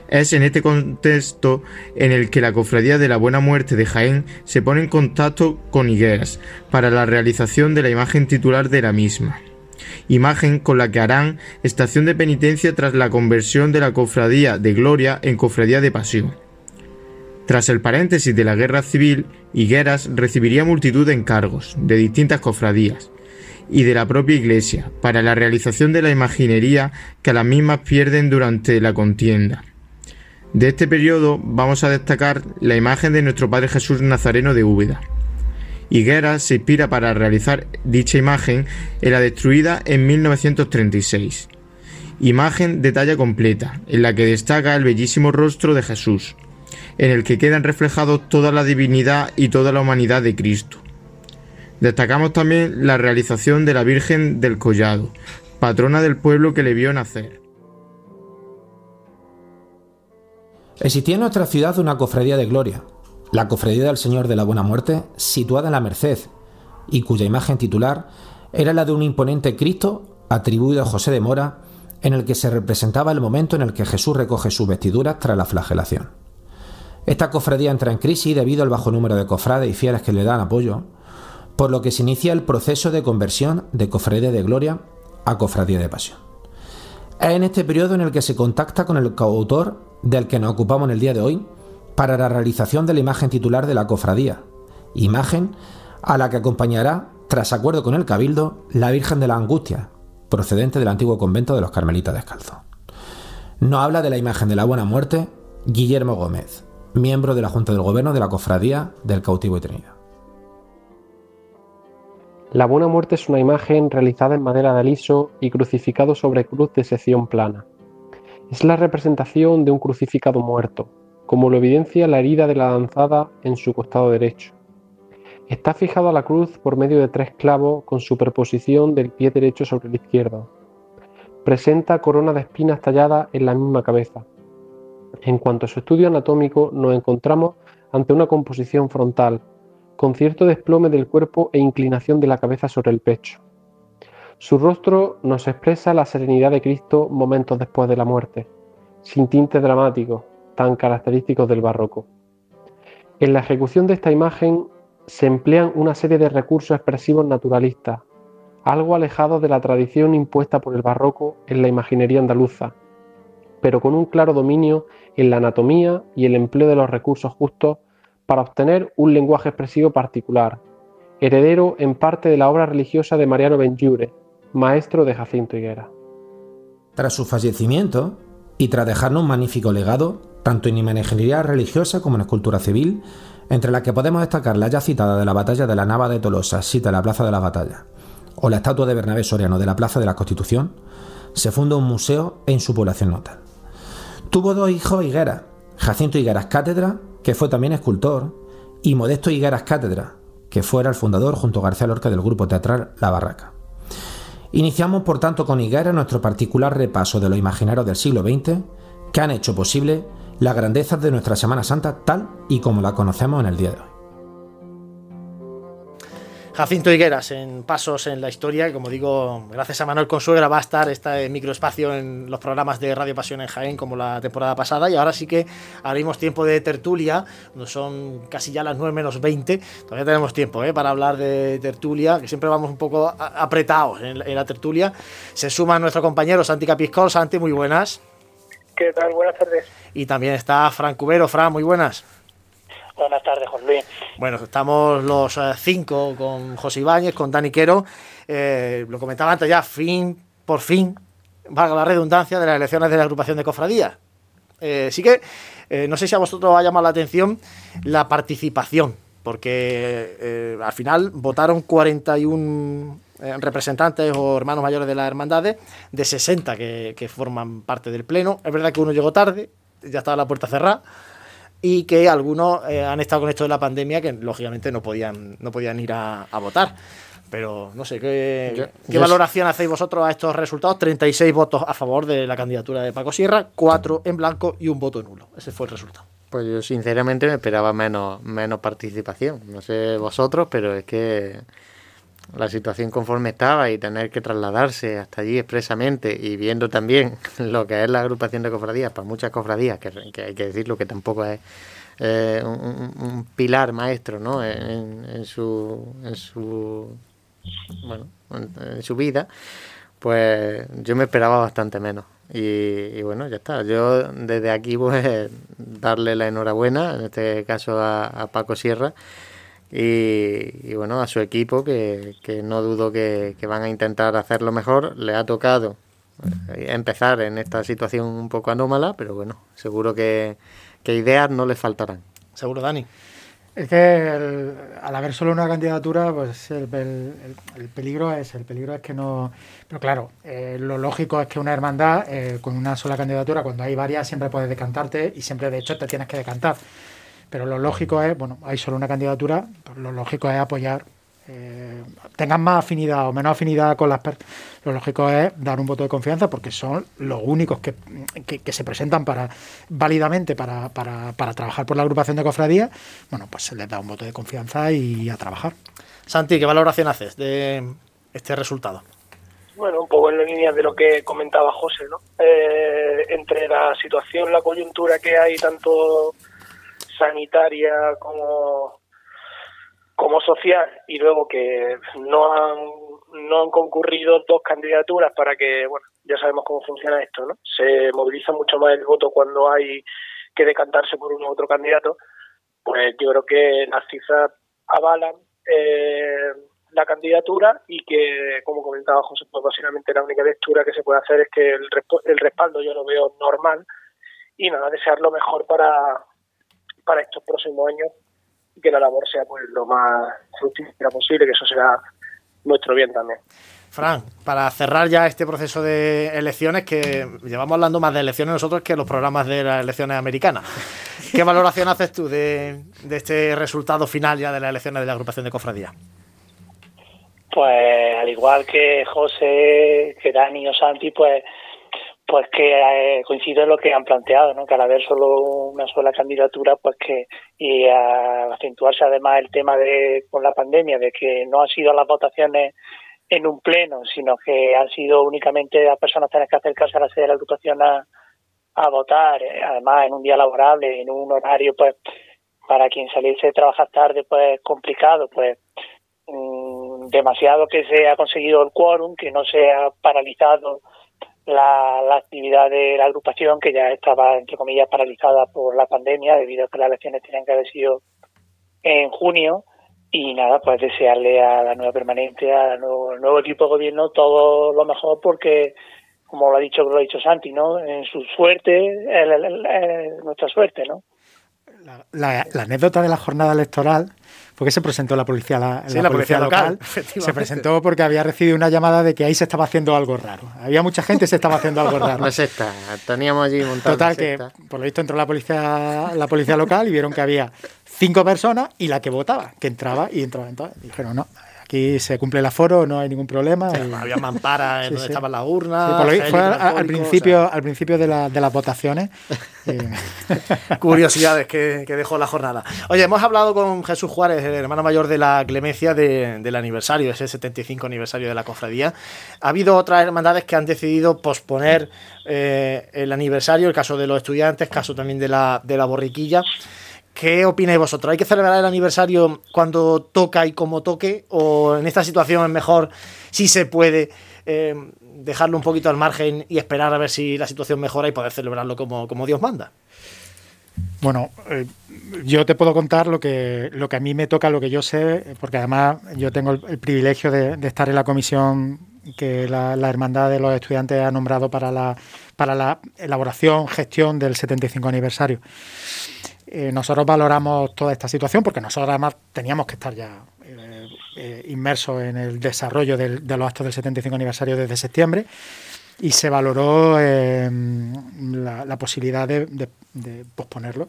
Es en este contexto en el que la Cofradía de la Buena Muerte de Jaén se pone en contacto con Higueras para la realización de la imagen titular de la misma imagen con la que harán estación de penitencia tras la conversión de la Cofradía de Gloria en Cofradía de Pasión. Tras el paréntesis de la guerra civil, Higueras recibiría multitud de encargos de distintas cofradías y de la propia Iglesia para la realización de la imaginería que las mismas pierden durante la contienda. De este periodo vamos a destacar la imagen de nuestro Padre Jesús Nazareno de Úbeda. Higueras se inspira para realizar dicha imagen en la destruida en 1936. Imagen de talla completa, en la que destaca el bellísimo rostro de Jesús, en el que quedan reflejados toda la divinidad y toda la humanidad de Cristo. Destacamos también la realización de la Virgen del Collado, patrona del pueblo que le vio nacer. Existía en nuestra ciudad una cofradía de gloria, la cofradía del Señor de la Buena Muerte, situada en la Merced, y cuya imagen titular era la de un imponente Cristo atribuido a José de Mora, en el que se representaba el momento en el que Jesús recoge sus vestiduras tras la flagelación. Esta cofradía entra en crisis debido al bajo número de cofrades y fieles que le dan apoyo, por lo que se inicia el proceso de conversión de cofradía de gloria a cofradía de pasión. Es en este periodo en el que se contacta con el coautor del que nos ocupamos en el día de hoy para la realización de la imagen titular de la cofradía, imagen a la que acompañará, tras acuerdo con el Cabildo, la Virgen de la Angustia, procedente del antiguo convento de los Carmelitas Descalzos. Nos habla de la imagen de la Buena Muerte Guillermo Gómez, miembro de la Junta del Gobierno de la Cofradía del Cautivo y Trinidad. La Buena Muerte es una imagen realizada en madera de aliso y crucificado sobre cruz de sección plana. Es la representación de un crucificado muerto, como lo evidencia la herida de la lanzada en su costado derecho. Está fijado a la cruz por medio de tres clavos con superposición del pie derecho sobre el izquierdo. Presenta corona de espinas talladas en la misma cabeza. En cuanto a su estudio anatómico, nos encontramos ante una composición frontal, con cierto desplome del cuerpo e inclinación de la cabeza sobre el pecho. Su rostro nos expresa la serenidad de Cristo momentos después de la muerte, sin tinte dramático, tan característicos del barroco. En la ejecución de esta imagen se emplean una serie de recursos expresivos naturalistas, algo alejados de la tradición impuesta por el barroco en la imaginería andaluza, pero con un claro dominio en la anatomía y el empleo de los recursos justos para obtener un lenguaje expresivo particular, heredero en parte de la obra religiosa de Mariano Benjure, maestro de Jacinto Higuera. Tras su fallecimiento, y tras dejarnos un magnífico legado, tanto en imaginería religiosa como en escultura civil, entre las que podemos destacar la ya citada de la batalla de la Nava de Tolosa, sita en la Plaza de la Batalla, o la estatua de Bernabé Soriano de la Plaza de la Constitución, se funda un museo en su población natal. Tuvo dos hijos Higueras, Jacinto Higueras Cátedra, que fue también escultor, y Modesto Higueras Cátedra, que fuera el fundador junto a García Lorca del grupo teatral La Barraca. Iniciamos por tanto con Higuera nuestro particular repaso de los imaginarios del siglo XX que han hecho posible la grandeza de nuestra Semana Santa tal y como la conocemos en el día de hoy. Jacinto Higueras en Pasos en la Historia, y como digo, gracias a Manuel Consuegra va a estar este microespacio en los programas de Radio Pasión en Jaén como la temporada pasada y ahora sí que abrimos tiempo de tertulia, son casi ya las 9 menos 20, todavía tenemos tiempo ¿eh? para hablar de tertulia, que siempre vamos un poco apretados en, la tertulia. Se suma nuestro compañero Santi Capiscol, Santi, muy buenas. ¿Qué tal? Buenas tardes. Y también está Fran Cubero, Fran, muy buenas. Buenas tardes, Juan Luis. Bueno, estamos los eh, cinco con José Ibáñez, con Dani Quero. Eh, lo comentaba antes ya, fin, por fin, valga la redundancia, de las elecciones de la agrupación de cofradías. Eh, sí que, eh, no sé si a vosotros os ha llamado la atención la participación, porque al final votaron 41 eh, representantes o hermanos mayores de las hermandades, de 60 que, que forman parte del pleno. Es verdad que uno llegó tarde, ya estaba la puerta cerrada, y que algunos eh, han estado con esto de la pandemia que lógicamente no podían, no podían ir a, a votar. Pero no sé, ¿qué, Yo- qué yo- valoración hacéis vosotros a estos resultados? 36 votos a favor de la candidatura de Paco Sierra, 4 en blanco y un voto nulo. Ese fue el resultado. Pues yo sinceramente me esperaba menos, menos participación. No sé vosotros, pero es que la situación conforme estaba y tener que trasladarse hasta allí expresamente y viendo también lo que es la agrupación de cofradías, para muchas cofradías, que, que hay que decirlo que tampoco es un, un- pilar maestro ¿no? en, en su, en su bueno, en, en su vida, pues yo me esperaba bastante menos. Y, y bueno, ya está. Yo desde aquí pues darle la enhorabuena, en este caso a, a Paco Sierra, y, y, bueno, a su equipo, que, que no dudo que, que van a intentar hacerlo mejor. Le ha tocado eh, empezar en esta situación un poco anómala, pero bueno, seguro que, que ideas no les faltarán. Seguro, Dani. Es que el- al haber solo una candidatura, pues el, el- el- el peligro es el peligro es que no. Pero claro, eh, lo lógico es que una hermandad eh, con una sola candidatura, cuando hay varias, siempre puedes decantarte y siempre de hecho te tienes que decantar. Pero lo lógico es, bueno, hay solo una candidatura, pues lo lógico es apoyar. eh, tengan más afinidad o menos afinidad con las personas. Lo lógico es dar un voto de confianza porque son los únicos que, que- que se presentan para válidamente para, para- para trabajar por la agrupación de cofradías. Bueno, pues se les da un voto de confianza y a trabajar. Santi, ¿qué valoración haces de este resultado? Bueno, un poco en la línea de lo que comentaba José, ¿no? Eh, entre la situación, la coyuntura que hay, tanto sanitaria como, como social, y luego que no han, no han concurrido dos candidaturas para que, bueno, ya sabemos cómo funciona esto, ¿no? Se moviliza mucho más el voto cuando hay que decantarse por uno u otro candidato, pues yo creo que las cifras avalan eh, la candidatura y que, como comentaba José, pues básicamente la única lectura que se puede hacer es que el, el respaldo yo lo veo normal y nada, desear lo mejor para, para estos próximos años y que la labor sea pues lo más fructífera posible, que eso será nuestro bien también. Fran, para cerrar ya este proceso de elecciones, que llevamos hablando más de elecciones nosotros que los programas de las elecciones americanas. ¿Qué valoración haces tú de, de este resultado final ya de las elecciones de la agrupación de cofradía? Pues al igual que José, que Dani o Santi, pues pues que eh, coincido en lo que han planteado, ¿no? Que al haber solo una sola candidatura, pues que y a acentuarse además el tema de con la pandemia, de que no han sido las votaciones en un pleno, sino que han sido únicamente las personas tener que acercarse a la sede de la agrupación a, a votar, eh, además en un día laborable, en un horario, pues para quien saliese de trabajar tarde, pues complicado, pues mm, demasiado que se ha conseguido el quórum, que no se ha paralizado la, la actividad de la agrupación, que ya estaba, entre comillas, paralizada por la pandemia, debido a que las elecciones tenían que haber sido en junio. Y nada, pues desearle a la nueva permanente, al nuevo, equipo de gobierno, todo lo mejor, porque, como lo ha dicho, lo ha dicho Santi, ¿no? En su suerte, el- el- nuestra suerte, ¿no? La, la anécdota de la jornada electoral fue que se presentó la policía, la, Sí, la policía local. Se presentó porque había recibido una llamada de que ahí se estaba haciendo algo raro. Había mucha gente y se estaba haciendo algo raro. No es esta, teníamos allí montado. Total, que por lo visto entró la policía, la policía local y vieron que había cinco personas y la que votaba, que entraba y entraba. Entonces dijeron, no, aquí se cumple el aforo, no hay ningún problema. y- Había mamparas en Sí, donde sí. estaban las urnas. Por lo fue al, principio, al principio de, la- de las votaciones. eh, curiosidades que, que dejó la jornada. Oye, hemos hablado con Jesús Juárez, el hermano mayor de la Clemencia, de- del aniversario, ese 75 aniversario de la cofradía. Ha habido otras hermandades que han decidido posponer eh, el aniversario, el caso de los estudiantes, caso también de la, de la borriquilla. ¿Qué opináis vosotros? ¿Hay que celebrar el aniversario cuando toca y como toque? ¿O en esta situación es mejor, si se puede, eh, dejarlo un poquito al margen y esperar a ver si la situación mejora y poder celebrarlo como, como Dios manda? Bueno, eh, yo te puedo contar lo que, lo que a mí me toca, lo que yo sé, porque además yo tengo el, privilegio de, estar en la comisión que la, Hermandad de los Estudiantes ha nombrado para la, para la elaboración, gestión del 75 aniversario. Eh, nosotros valoramos toda esta situación porque nosotros además teníamos que estar ya eh, inmersos en el desarrollo de los actos del 75 aniversario desde septiembre y se valoró la, posibilidad de posponerlo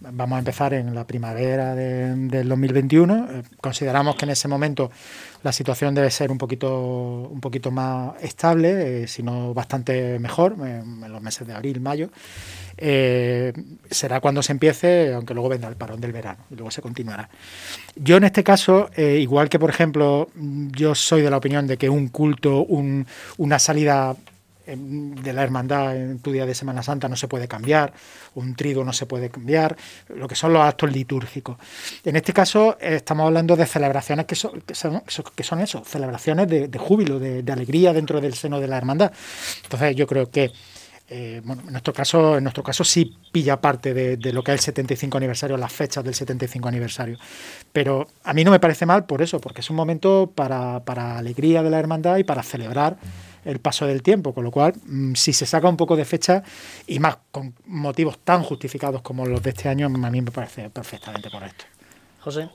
vamos a empezar en la primavera del 2021. Eh, consideramos que en ese momento la situación debe ser un poquito, un poquito más estable, eh, si no bastante mejor, en los meses de abril, mayo. Eh, será cuando se empiece, aunque luego vendrá el parón del verano y luego se continuará. Yo en este caso, igual que por ejemplo, yo soy de la opinión de que un culto, una salida de la hermandad en tu día de Semana Santa no se puede cambiar, un trido no se puede cambiar, lo que son los actos litúrgicos. En este caso estamos hablando de celebraciones que son, que son, eso, celebraciones de, júbilo, de, alegría dentro del seno de la hermandad. Entonces yo creo que eh, bueno, en nuestro caso, en nuestro caso sí pilla parte de, lo que es el 75 aniversario, las fechas del 75 aniversario. Pero a mí no me parece mal por eso, porque es un momento para, para alegría de la hermandad y para celebrar el paso del tiempo, con lo cual, mm, si se saca un poco de fecha y más con motivos tan justificados como los de este año, a mí me parece perfectamente correcto. José.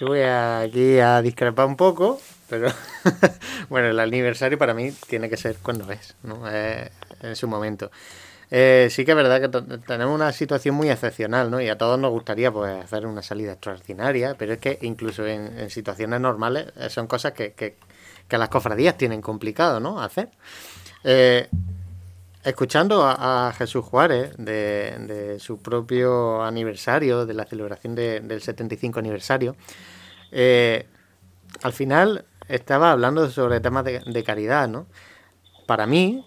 Yo voy aquí a discrepar un poco, pero bueno, el aniversario para mí tiene que ser cuando es, ¿no? En su momento. Eh, sí que es verdad que tenemos una situación muy excepcional, ¿no? Y a todos nos gustaría pues hacer una salida extraordinaria, pero es que incluso en, situaciones normales eh, son cosas que, que las cofradías tienen complicado, ¿no? Hacer. Eh, escuchando a, Jesús Juárez de, su propio aniversario, de la celebración del 75 aniversario, al final estaba hablando sobre temas de, caridad, ¿no? Para mí,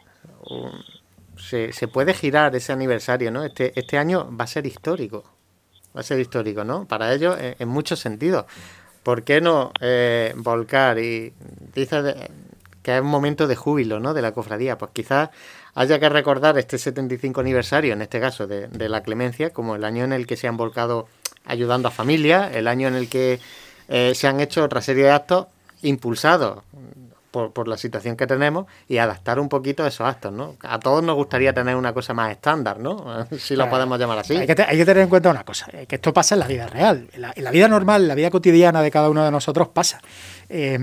se, puede girar ese aniversario, ¿no? Este, este año va a ser histórico. Va a ser histórico, ¿no? Para ellos, en muchos sentidos. ¿por qué no eh, volcar? Y dice que es un momento de júbilo, ¿no? De la cofradía. Pues quizás haya que recordar este 75 aniversario, en este caso, de, la clemencia, como el año en el que se han volcado ayudando a familias, el año en el que eh, se han hecho otra serie de actos impulsados por, la situación que tenemos y adaptar un poquito esos actos, ¿no? A todos nos gustaría tener una cosa más estándar, ¿no? si lo podemos llamar así. Hay que, tener en cuenta una cosa, eh, que esto pasa en la vida real, en la, vida normal, en la vida cotidiana de cada uno de nosotros pasa. Eh,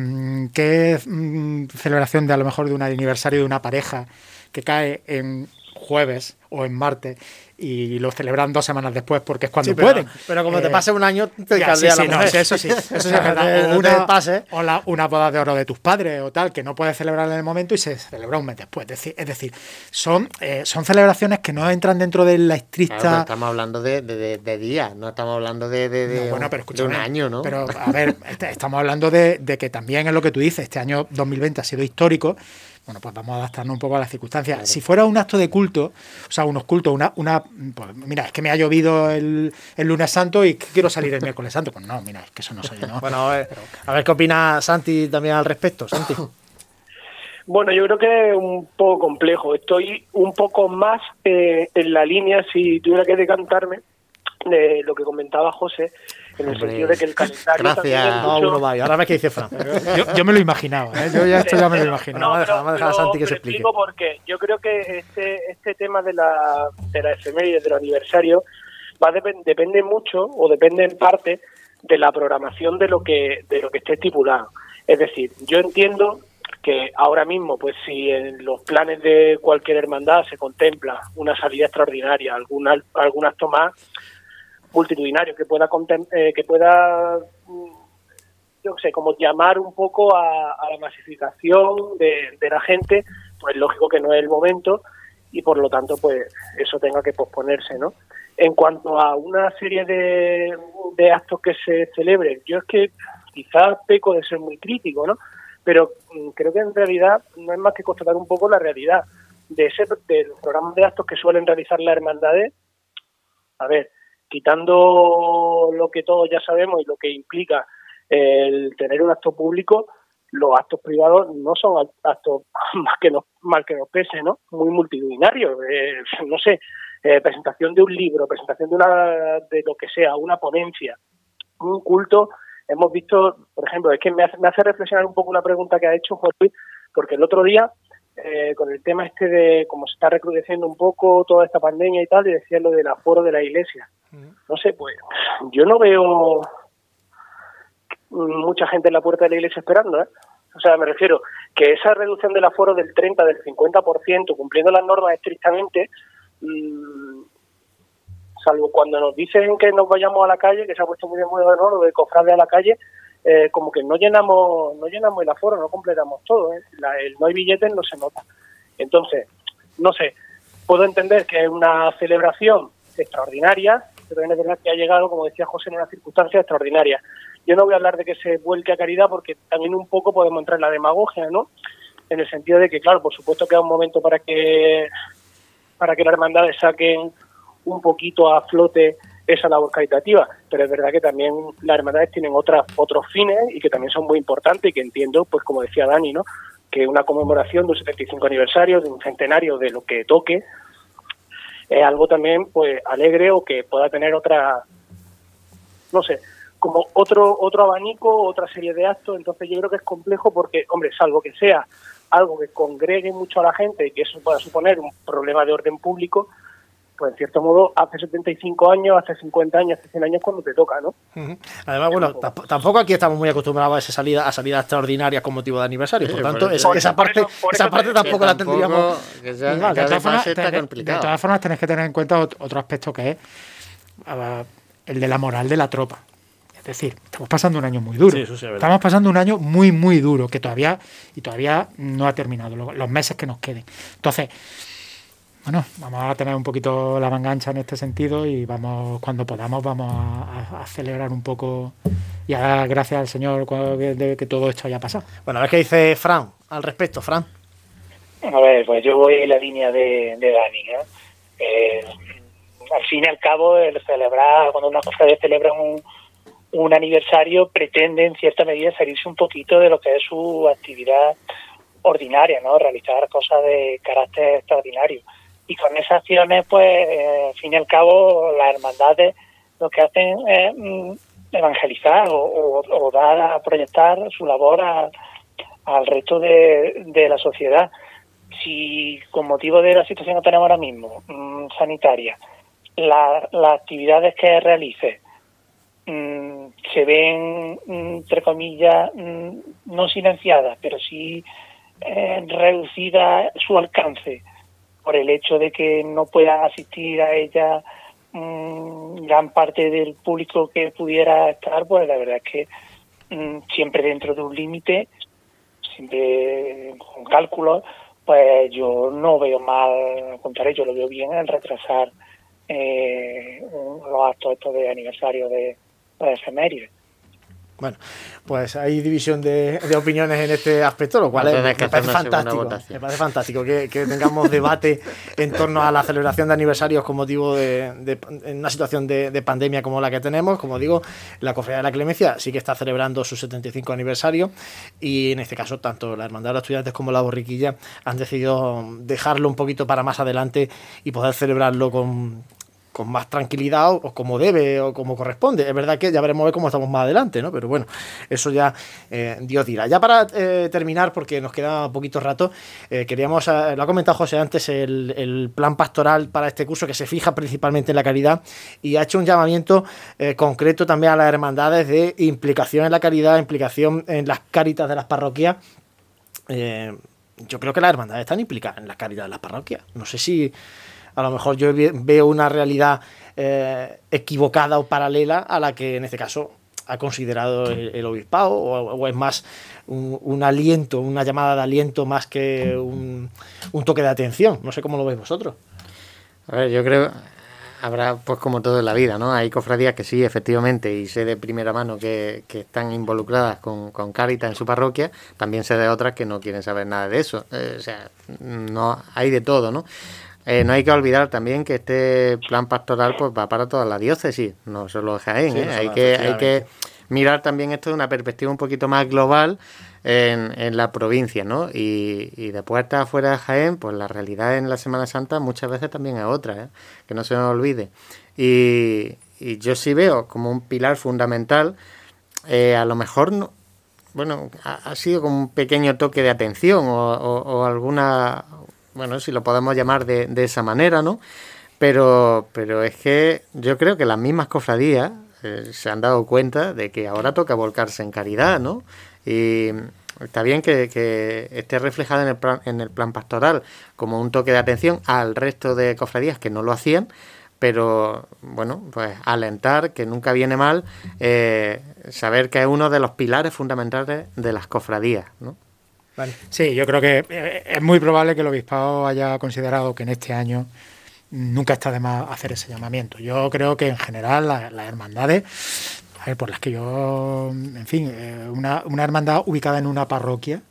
¿Qué mm, celebración de a lo mejor de un aniversario de una pareja que cae en jueves o en martes y lo celebran dos semanas después porque es cuando pueden. Pero como te eh, pase un año, te ya, sí, sí, no, eso sí, eso sí es verdad. O una, pase. o la, una boda de oro de tus padres o tal, que no puedes celebrar en el momento y se celebra un mes después. Es decir, es decir son, eh, son celebraciones que no entran dentro de la estricta. estamos hablando de, de, días, no estamos hablando de, de, bueno, pero un año, ¿no? Pero a ver, estamos hablando de, de que también es lo que tú dices, este año 2020 ha sido histórico bueno, pues vamos a adaptarnos un poco a las circunstancias. Si fuera un acto de culto, o sea, unos cultos, una, una pues mira, es que me ha llovido el, lunes santo y quiero salir el miércoles santo. Pues no, mira, es que eso no soy yo, ¿no? bueno, a ver, a ver qué opina Santi también al respecto, Santi. Bueno, yo creo que es un poco complejo. Estoy un poco más eh, en la línea, si tuviera que decantarme, de lo que comentaba José, en el sentido de que el calendario Gracias. No, uno va. Ahora me que dice Fran. Yo, me lo imaginaba, ¿eh? yo ya esto ya me lo imaginaba. No, vamos a dejar, a Santi que se explique. porque yo creo que este, este tema de la, de la efeméride, del aniversario, va depende mucho, o depende en parte, de la programación de lo que de lo que esté estipulado. Es decir, yo entiendo que ahora mismo, pues si en los planes de cualquier hermandad se contempla una salida extraordinaria, algún, algún acto más, multitudinario que pueda eh, que pueda mm, yo sé como llamar un poco a, la masificación de, la gente pues lógico que no es el momento y por lo tanto pues eso tenga que posponerse no en cuanto a una serie de, de actos que se celebren yo es que quizás peco de ser muy crítico no pero mm, creo que en realidad no es más que constatar un poco la realidad de ese de los programas de actos que suelen realizar las hermandades. A ver quitando lo que todos ya sabemos y lo que implica el tener un acto público, los actos privados no son actos más que nos, mal que nos pese, ¿no? Muy multitudinarios. Eh, no sé, eh, presentación de un libro, presentación de una de lo que sea, una ponencia, un culto hemos visto, por ejemplo, es que me hace, reflexionar un poco la pregunta que ha hecho Luis, porque el otro día, eh, con el tema este de cómo se está recrudeciendo un poco toda esta pandemia y tal, y decía lo del aforo de la iglesia. No sé, pues yo no veo mucha gente en la puerta de la iglesia esperando, ¿eh? O sea, me refiero que esa reducción del aforo del 30, del 50%, cumpliendo las normas estrictamente, mmm, salvo cuando nos dicen que nos vayamos a la calle, que se ha puesto muy de moda ¿no? lo de cofrade a la calle, eh, como que no llenamos no llenamos el aforo, no completamos todo. ¿eh? La, el no hay billetes no se nota. Entonces, no sé, puedo entender que es una celebración extraordinaria, pero es verdad que ha llegado, como decía José, en una circunstancia extraordinaria. Yo no voy a hablar de que se vuelque a caridad porque también un poco podemos entrar en la demagogia, ¿no? En el sentido de que, claro, por supuesto que es un momento para que para que las hermandades saquen un poquito a flote esa labor caritativa, pero es verdad que también las hermandades tienen otras otros fines y que también son muy importantes y que entiendo, pues como decía Dani, ¿no? que una conmemoración de un 75 aniversario, de un centenario de lo que toque, es algo también pues alegre o que pueda tener otra, no sé, como otro otro abanico, otra serie de actos, entonces yo creo que es complejo porque, hombre, salvo que sea algo que congregue mucho a la gente y que eso pueda suponer un problema de orden público, pues en cierto modo hace 75 años, hace 50 años, hace 100 años cuando te toca, ¿no? Además, bueno, tampoco aquí estamos muy acostumbrados a esa salida, a salidas extraordinarias con motivo de aniversario, por tanto, esa, esa parte, esa parte tampoco la tendríamos. de, todas formas, de, todas formas, tenéis que tener en cuenta otro aspecto que es el de la moral de la tropa. Es decir, estamos pasando un año muy duro. Sí, sí estamos pasando un año muy, muy duro, que todavía, y todavía no ha terminado, los meses que nos queden. Entonces, bueno, vamos a tener un poquito la mangancha en este sentido y vamos, cuando podamos, vamos a, celebrar un poco y a dar gracias al Señor de que todo esto haya pasado. Bueno, a ver qué dice Fran al respecto, Fran. A ver, pues yo voy en la línea de, Dani. ¿eh? Eh, al fin y al cabo, el celebrar, cuando una cosa celebra un, un aniversario, pretende en cierta medida salirse un poquito de lo que es su actividad ordinaria, ¿no? Realizar cosas de carácter extraordinario y con esas acciones, pues, eh, al fin y al cabo, las hermandades lo que hacen es mm, evangelizar o, dar a proyectar su labor al resto de, la sociedad. Si con motivo de la situación que tenemos ahora mismo, mm, sanitaria, las actividades que realice mm, se ven, entre comillas, no silenciadas, pero sí eh, reducida su alcance por el hecho de que no puedan asistir a ella mm, gran parte del público que pudiera estar, pues la verdad es que mm, siempre dentro de un límite, siempre con cálculos, pues yo no veo mal, al contrario, yo lo veo bien el retrasar eh, los actos estos de aniversario de, de efemérides. Bueno, pues hay división de, opiniones en este aspecto, lo cual me, parece fantástico, me parece fantástico. que, tengamos debate en torno a la celebración de aniversarios con motivo de, en una situación de, pandemia como la que tenemos. Como digo, la Cofradía de la Clemencia sí que está celebrando su 75 aniversario y en este caso tanto la Hermandad de los Estudiantes como la Borriquilla han decidido dejarlo un poquito para más adelante y poder celebrarlo con, con más tranquilidad o, como debe o como corresponde. Es verdad que ya veremos cómo estamos más adelante, ¿no? Pero bueno, eso ya eh, Dios dirá. Ya para eh, terminar, porque nos queda poquito rato, eh, queríamos, lo ha comentado José antes, el, plan pastoral para este curso que se fija principalmente en la caridad y ha hecho un llamamiento concreto también a las hermandades de implicación en la caridad, implicación en las caritas de las parroquias. yo creo que las hermandades están implicadas en las caritas de las parroquias. No sé si a lo mejor yo veo una realidad eh, equivocada o paralela a la que en este caso ha considerado el, obispado o, es más un, aliento, una llamada de aliento más que un, toque de atención. No sé cómo lo veis vosotros. A ver, yo creo, habrá pues como todo en la vida, ¿no? Hay cofradías que sí, efectivamente, y sé de primera mano que, están involucradas con, con Caritas en su parroquia, también sé de otras que no quieren saber nada de eso. Eh, o sea, no hay de todo, ¿no? Eh, no hay que olvidar también que este plan pastoral pues va para toda la diócesis, no solo Jaén. ¿eh? hay, que, hay que mirar también esto de una perspectiva un poquito más global en, en la provincia, ¿no? Y, y de puertas afuera de Jaén, pues la realidad en la Semana Santa muchas veces también es otra, ¿eh? que no se nos olvide. Y, y yo sí veo como un pilar fundamental eh, a lo mejor no, bueno, ha, sido como un pequeño toque de atención o, alguna, bueno, si lo podemos llamar de, de, esa manera, ¿no? Pero, pero es que yo creo que las mismas cofradías eh, se han dado cuenta de que ahora toca volcarse en caridad, ¿no? Y está bien que, que esté reflejado en el, plan, en el plan pastoral como un toque de atención al resto de cofradías que no lo hacían, pero bueno, pues alentar, que nunca viene mal, eh, saber que es uno de los pilares fundamentales de las cofradías, ¿no? Sí, yo creo que eh, es muy probable que el obispado haya considerado que en este año nunca está de más hacer ese llamamiento. Yo creo que en general las hermandades, por las que yo, en fin, eh, una, hermandad ubicada en una parroquia,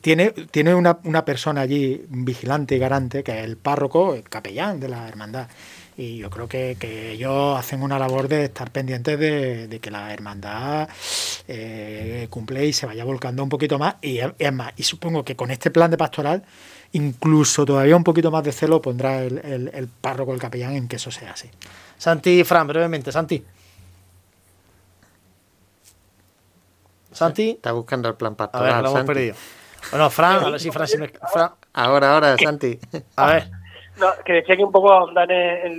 tiene, tiene una, una, persona allí vigilante y garante, que es el párroco, el capellán de la hermandad. Y yo creo que, que ellos hacen una labor de estar pendientes de, que la hermandad eh, cumple y se vaya volcando un poquito más. Y es más, y supongo que con este plan de pastoral, incluso todavía un poquito más de celo pondrá el, el, el párroco, el capellán, en que eso sea así. Santi Fran, brevemente, Santi. Santi. Está buscando el plan pastoral. A ver, lo hemos perdido. Bueno, Fran, a ver si Fran, me... Ahora, ahora, Santi. A ver. No, que decía que un poco ahondar en,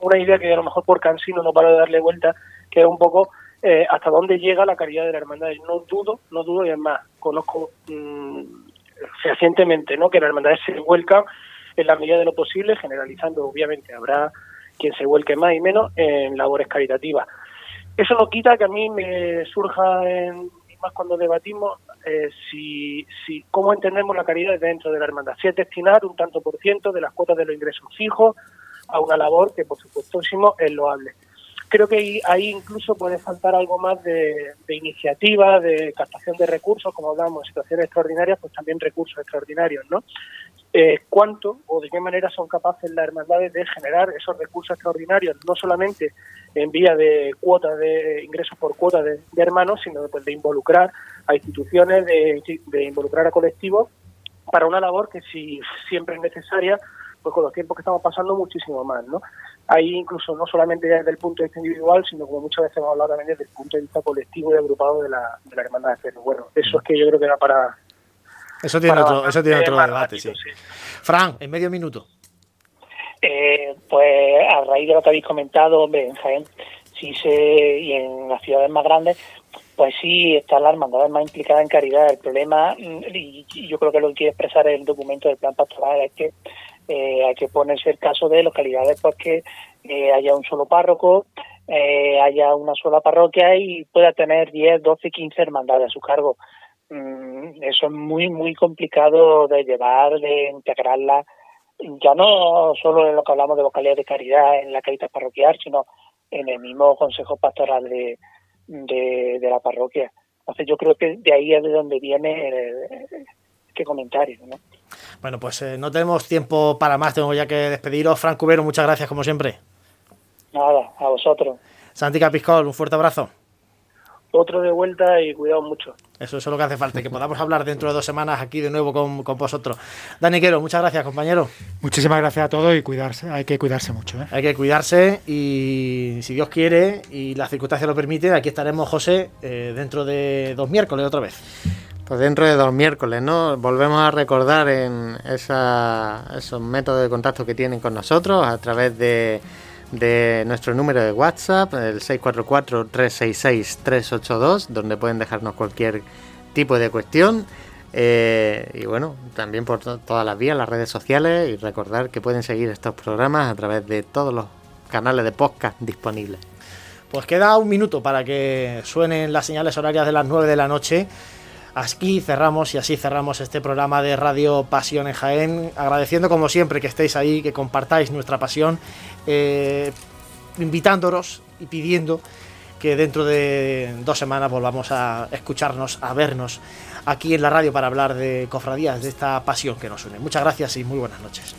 una idea que a lo mejor por cansino no paro de darle vuelta, que es un poco eh, hasta dónde llega la caridad de la hermandad. No dudo, no dudo, y es más, conozco mmm, ¿no? que la hermandad se vuelca en la medida de lo posible, generalizando, obviamente, habrá quien se vuelque más y menos en labores caritativas. Eso no quita que a mí me surja, en, más cuando debatimos, eh, si, si, cómo entendemos la caridad dentro de la hermandad. Si es destinar un tanto por ciento de las cuotas de los ingresos fijos a una labor que, por supuesto, es loable. Creo que ahí, incluso puede faltar algo más de, iniciativa, de captación de recursos, como hablamos situaciones extraordinarias, pues también recursos extraordinarios, ¿no? Eh, cuánto o de qué manera son capaces las hermandades de generar esos recursos extraordinarios, no solamente en vía de cuotas de ingresos por cuotas de, hermanos, sino pues, de involucrar a instituciones, de, involucrar a colectivos para una labor que si siempre es necesaria, pues con los tiempos que estamos pasando muchísimo más, ¿no? Ahí incluso no solamente desde el punto de vista individual, sino como muchas veces hemos hablado también desde el punto de vista colectivo y agrupado de la, de la hermandad. Pero bueno, eso es que yo creo que era para... Eso tiene otro, eso tiene otro debate, sí. Fran, en medio minuto. Eh, pues a raíz de lo que habéis comentado, en Jaén sí se, y en las ciudades más grandes, pues sí están las hermandades más implicadas en caridad. El problema, mm, y yo creo que lo que quiere expresar el documento del plan pastoral es que eh, hay que ponerse el caso de localidades pues que eh, haya un solo párroco, eh, haya una sola parroquia y pueda tener 10, 12, 15 hermandades a su cargo. Mm, eso es muy, muy complicado de llevar, de integrarla ya no solo en lo que hablamos de vocalidad de caridad en la carita parroquial, sino en el mismo consejo pastoral de, de, la parroquia. Entonces yo creo que de ahí es de donde viene este comentario. ¿no? Bueno, pues eh, no tenemos tiempo para más, tengo ya que despediros. Frank Cubero, muchas gracias como siempre. Nada, a vosotros. Santi Capiscol, un fuerte abrazo otro de vuelta y cuidado mucho. Eso, es lo que hace falta, que podamos hablar dentro de dos semanas aquí de nuevo con, vosotros. Dani Quero, muchas gracias, compañero. Muchísimas gracias a todos y cuidarse, hay que cuidarse mucho. ¿eh? Hay que cuidarse y si Dios quiere y las circunstancias lo permiten, aquí estaremos, José, eh, dentro de dos miércoles otra vez. Pues dentro de dos miércoles, ¿no? Volvemos a recordar en esos métodos de contacto que tienen con nosotros a través de de nuestro número de WhatsApp, el 644-366-382, donde pueden dejarnos cualquier tipo de cuestión. Eh, y bueno, también por todas las vías, las redes sociales y recordar que pueden seguir estos programas a través de todos los canales de podcast disponibles. Pues queda un minuto para que suenen las señales horarias de las 9 de la noche. Aquí cerramos y así cerramos este programa de Radio Pasión en Jaén, agradeciendo como siempre que estéis ahí, que compartáis nuestra pasión, eh, invitándonos y pidiendo que dentro de dos semanas volvamos a escucharnos, a vernos aquí en la radio para hablar de cofradías, de esta pasión que nos une. Muchas gracias y muy buenas noches.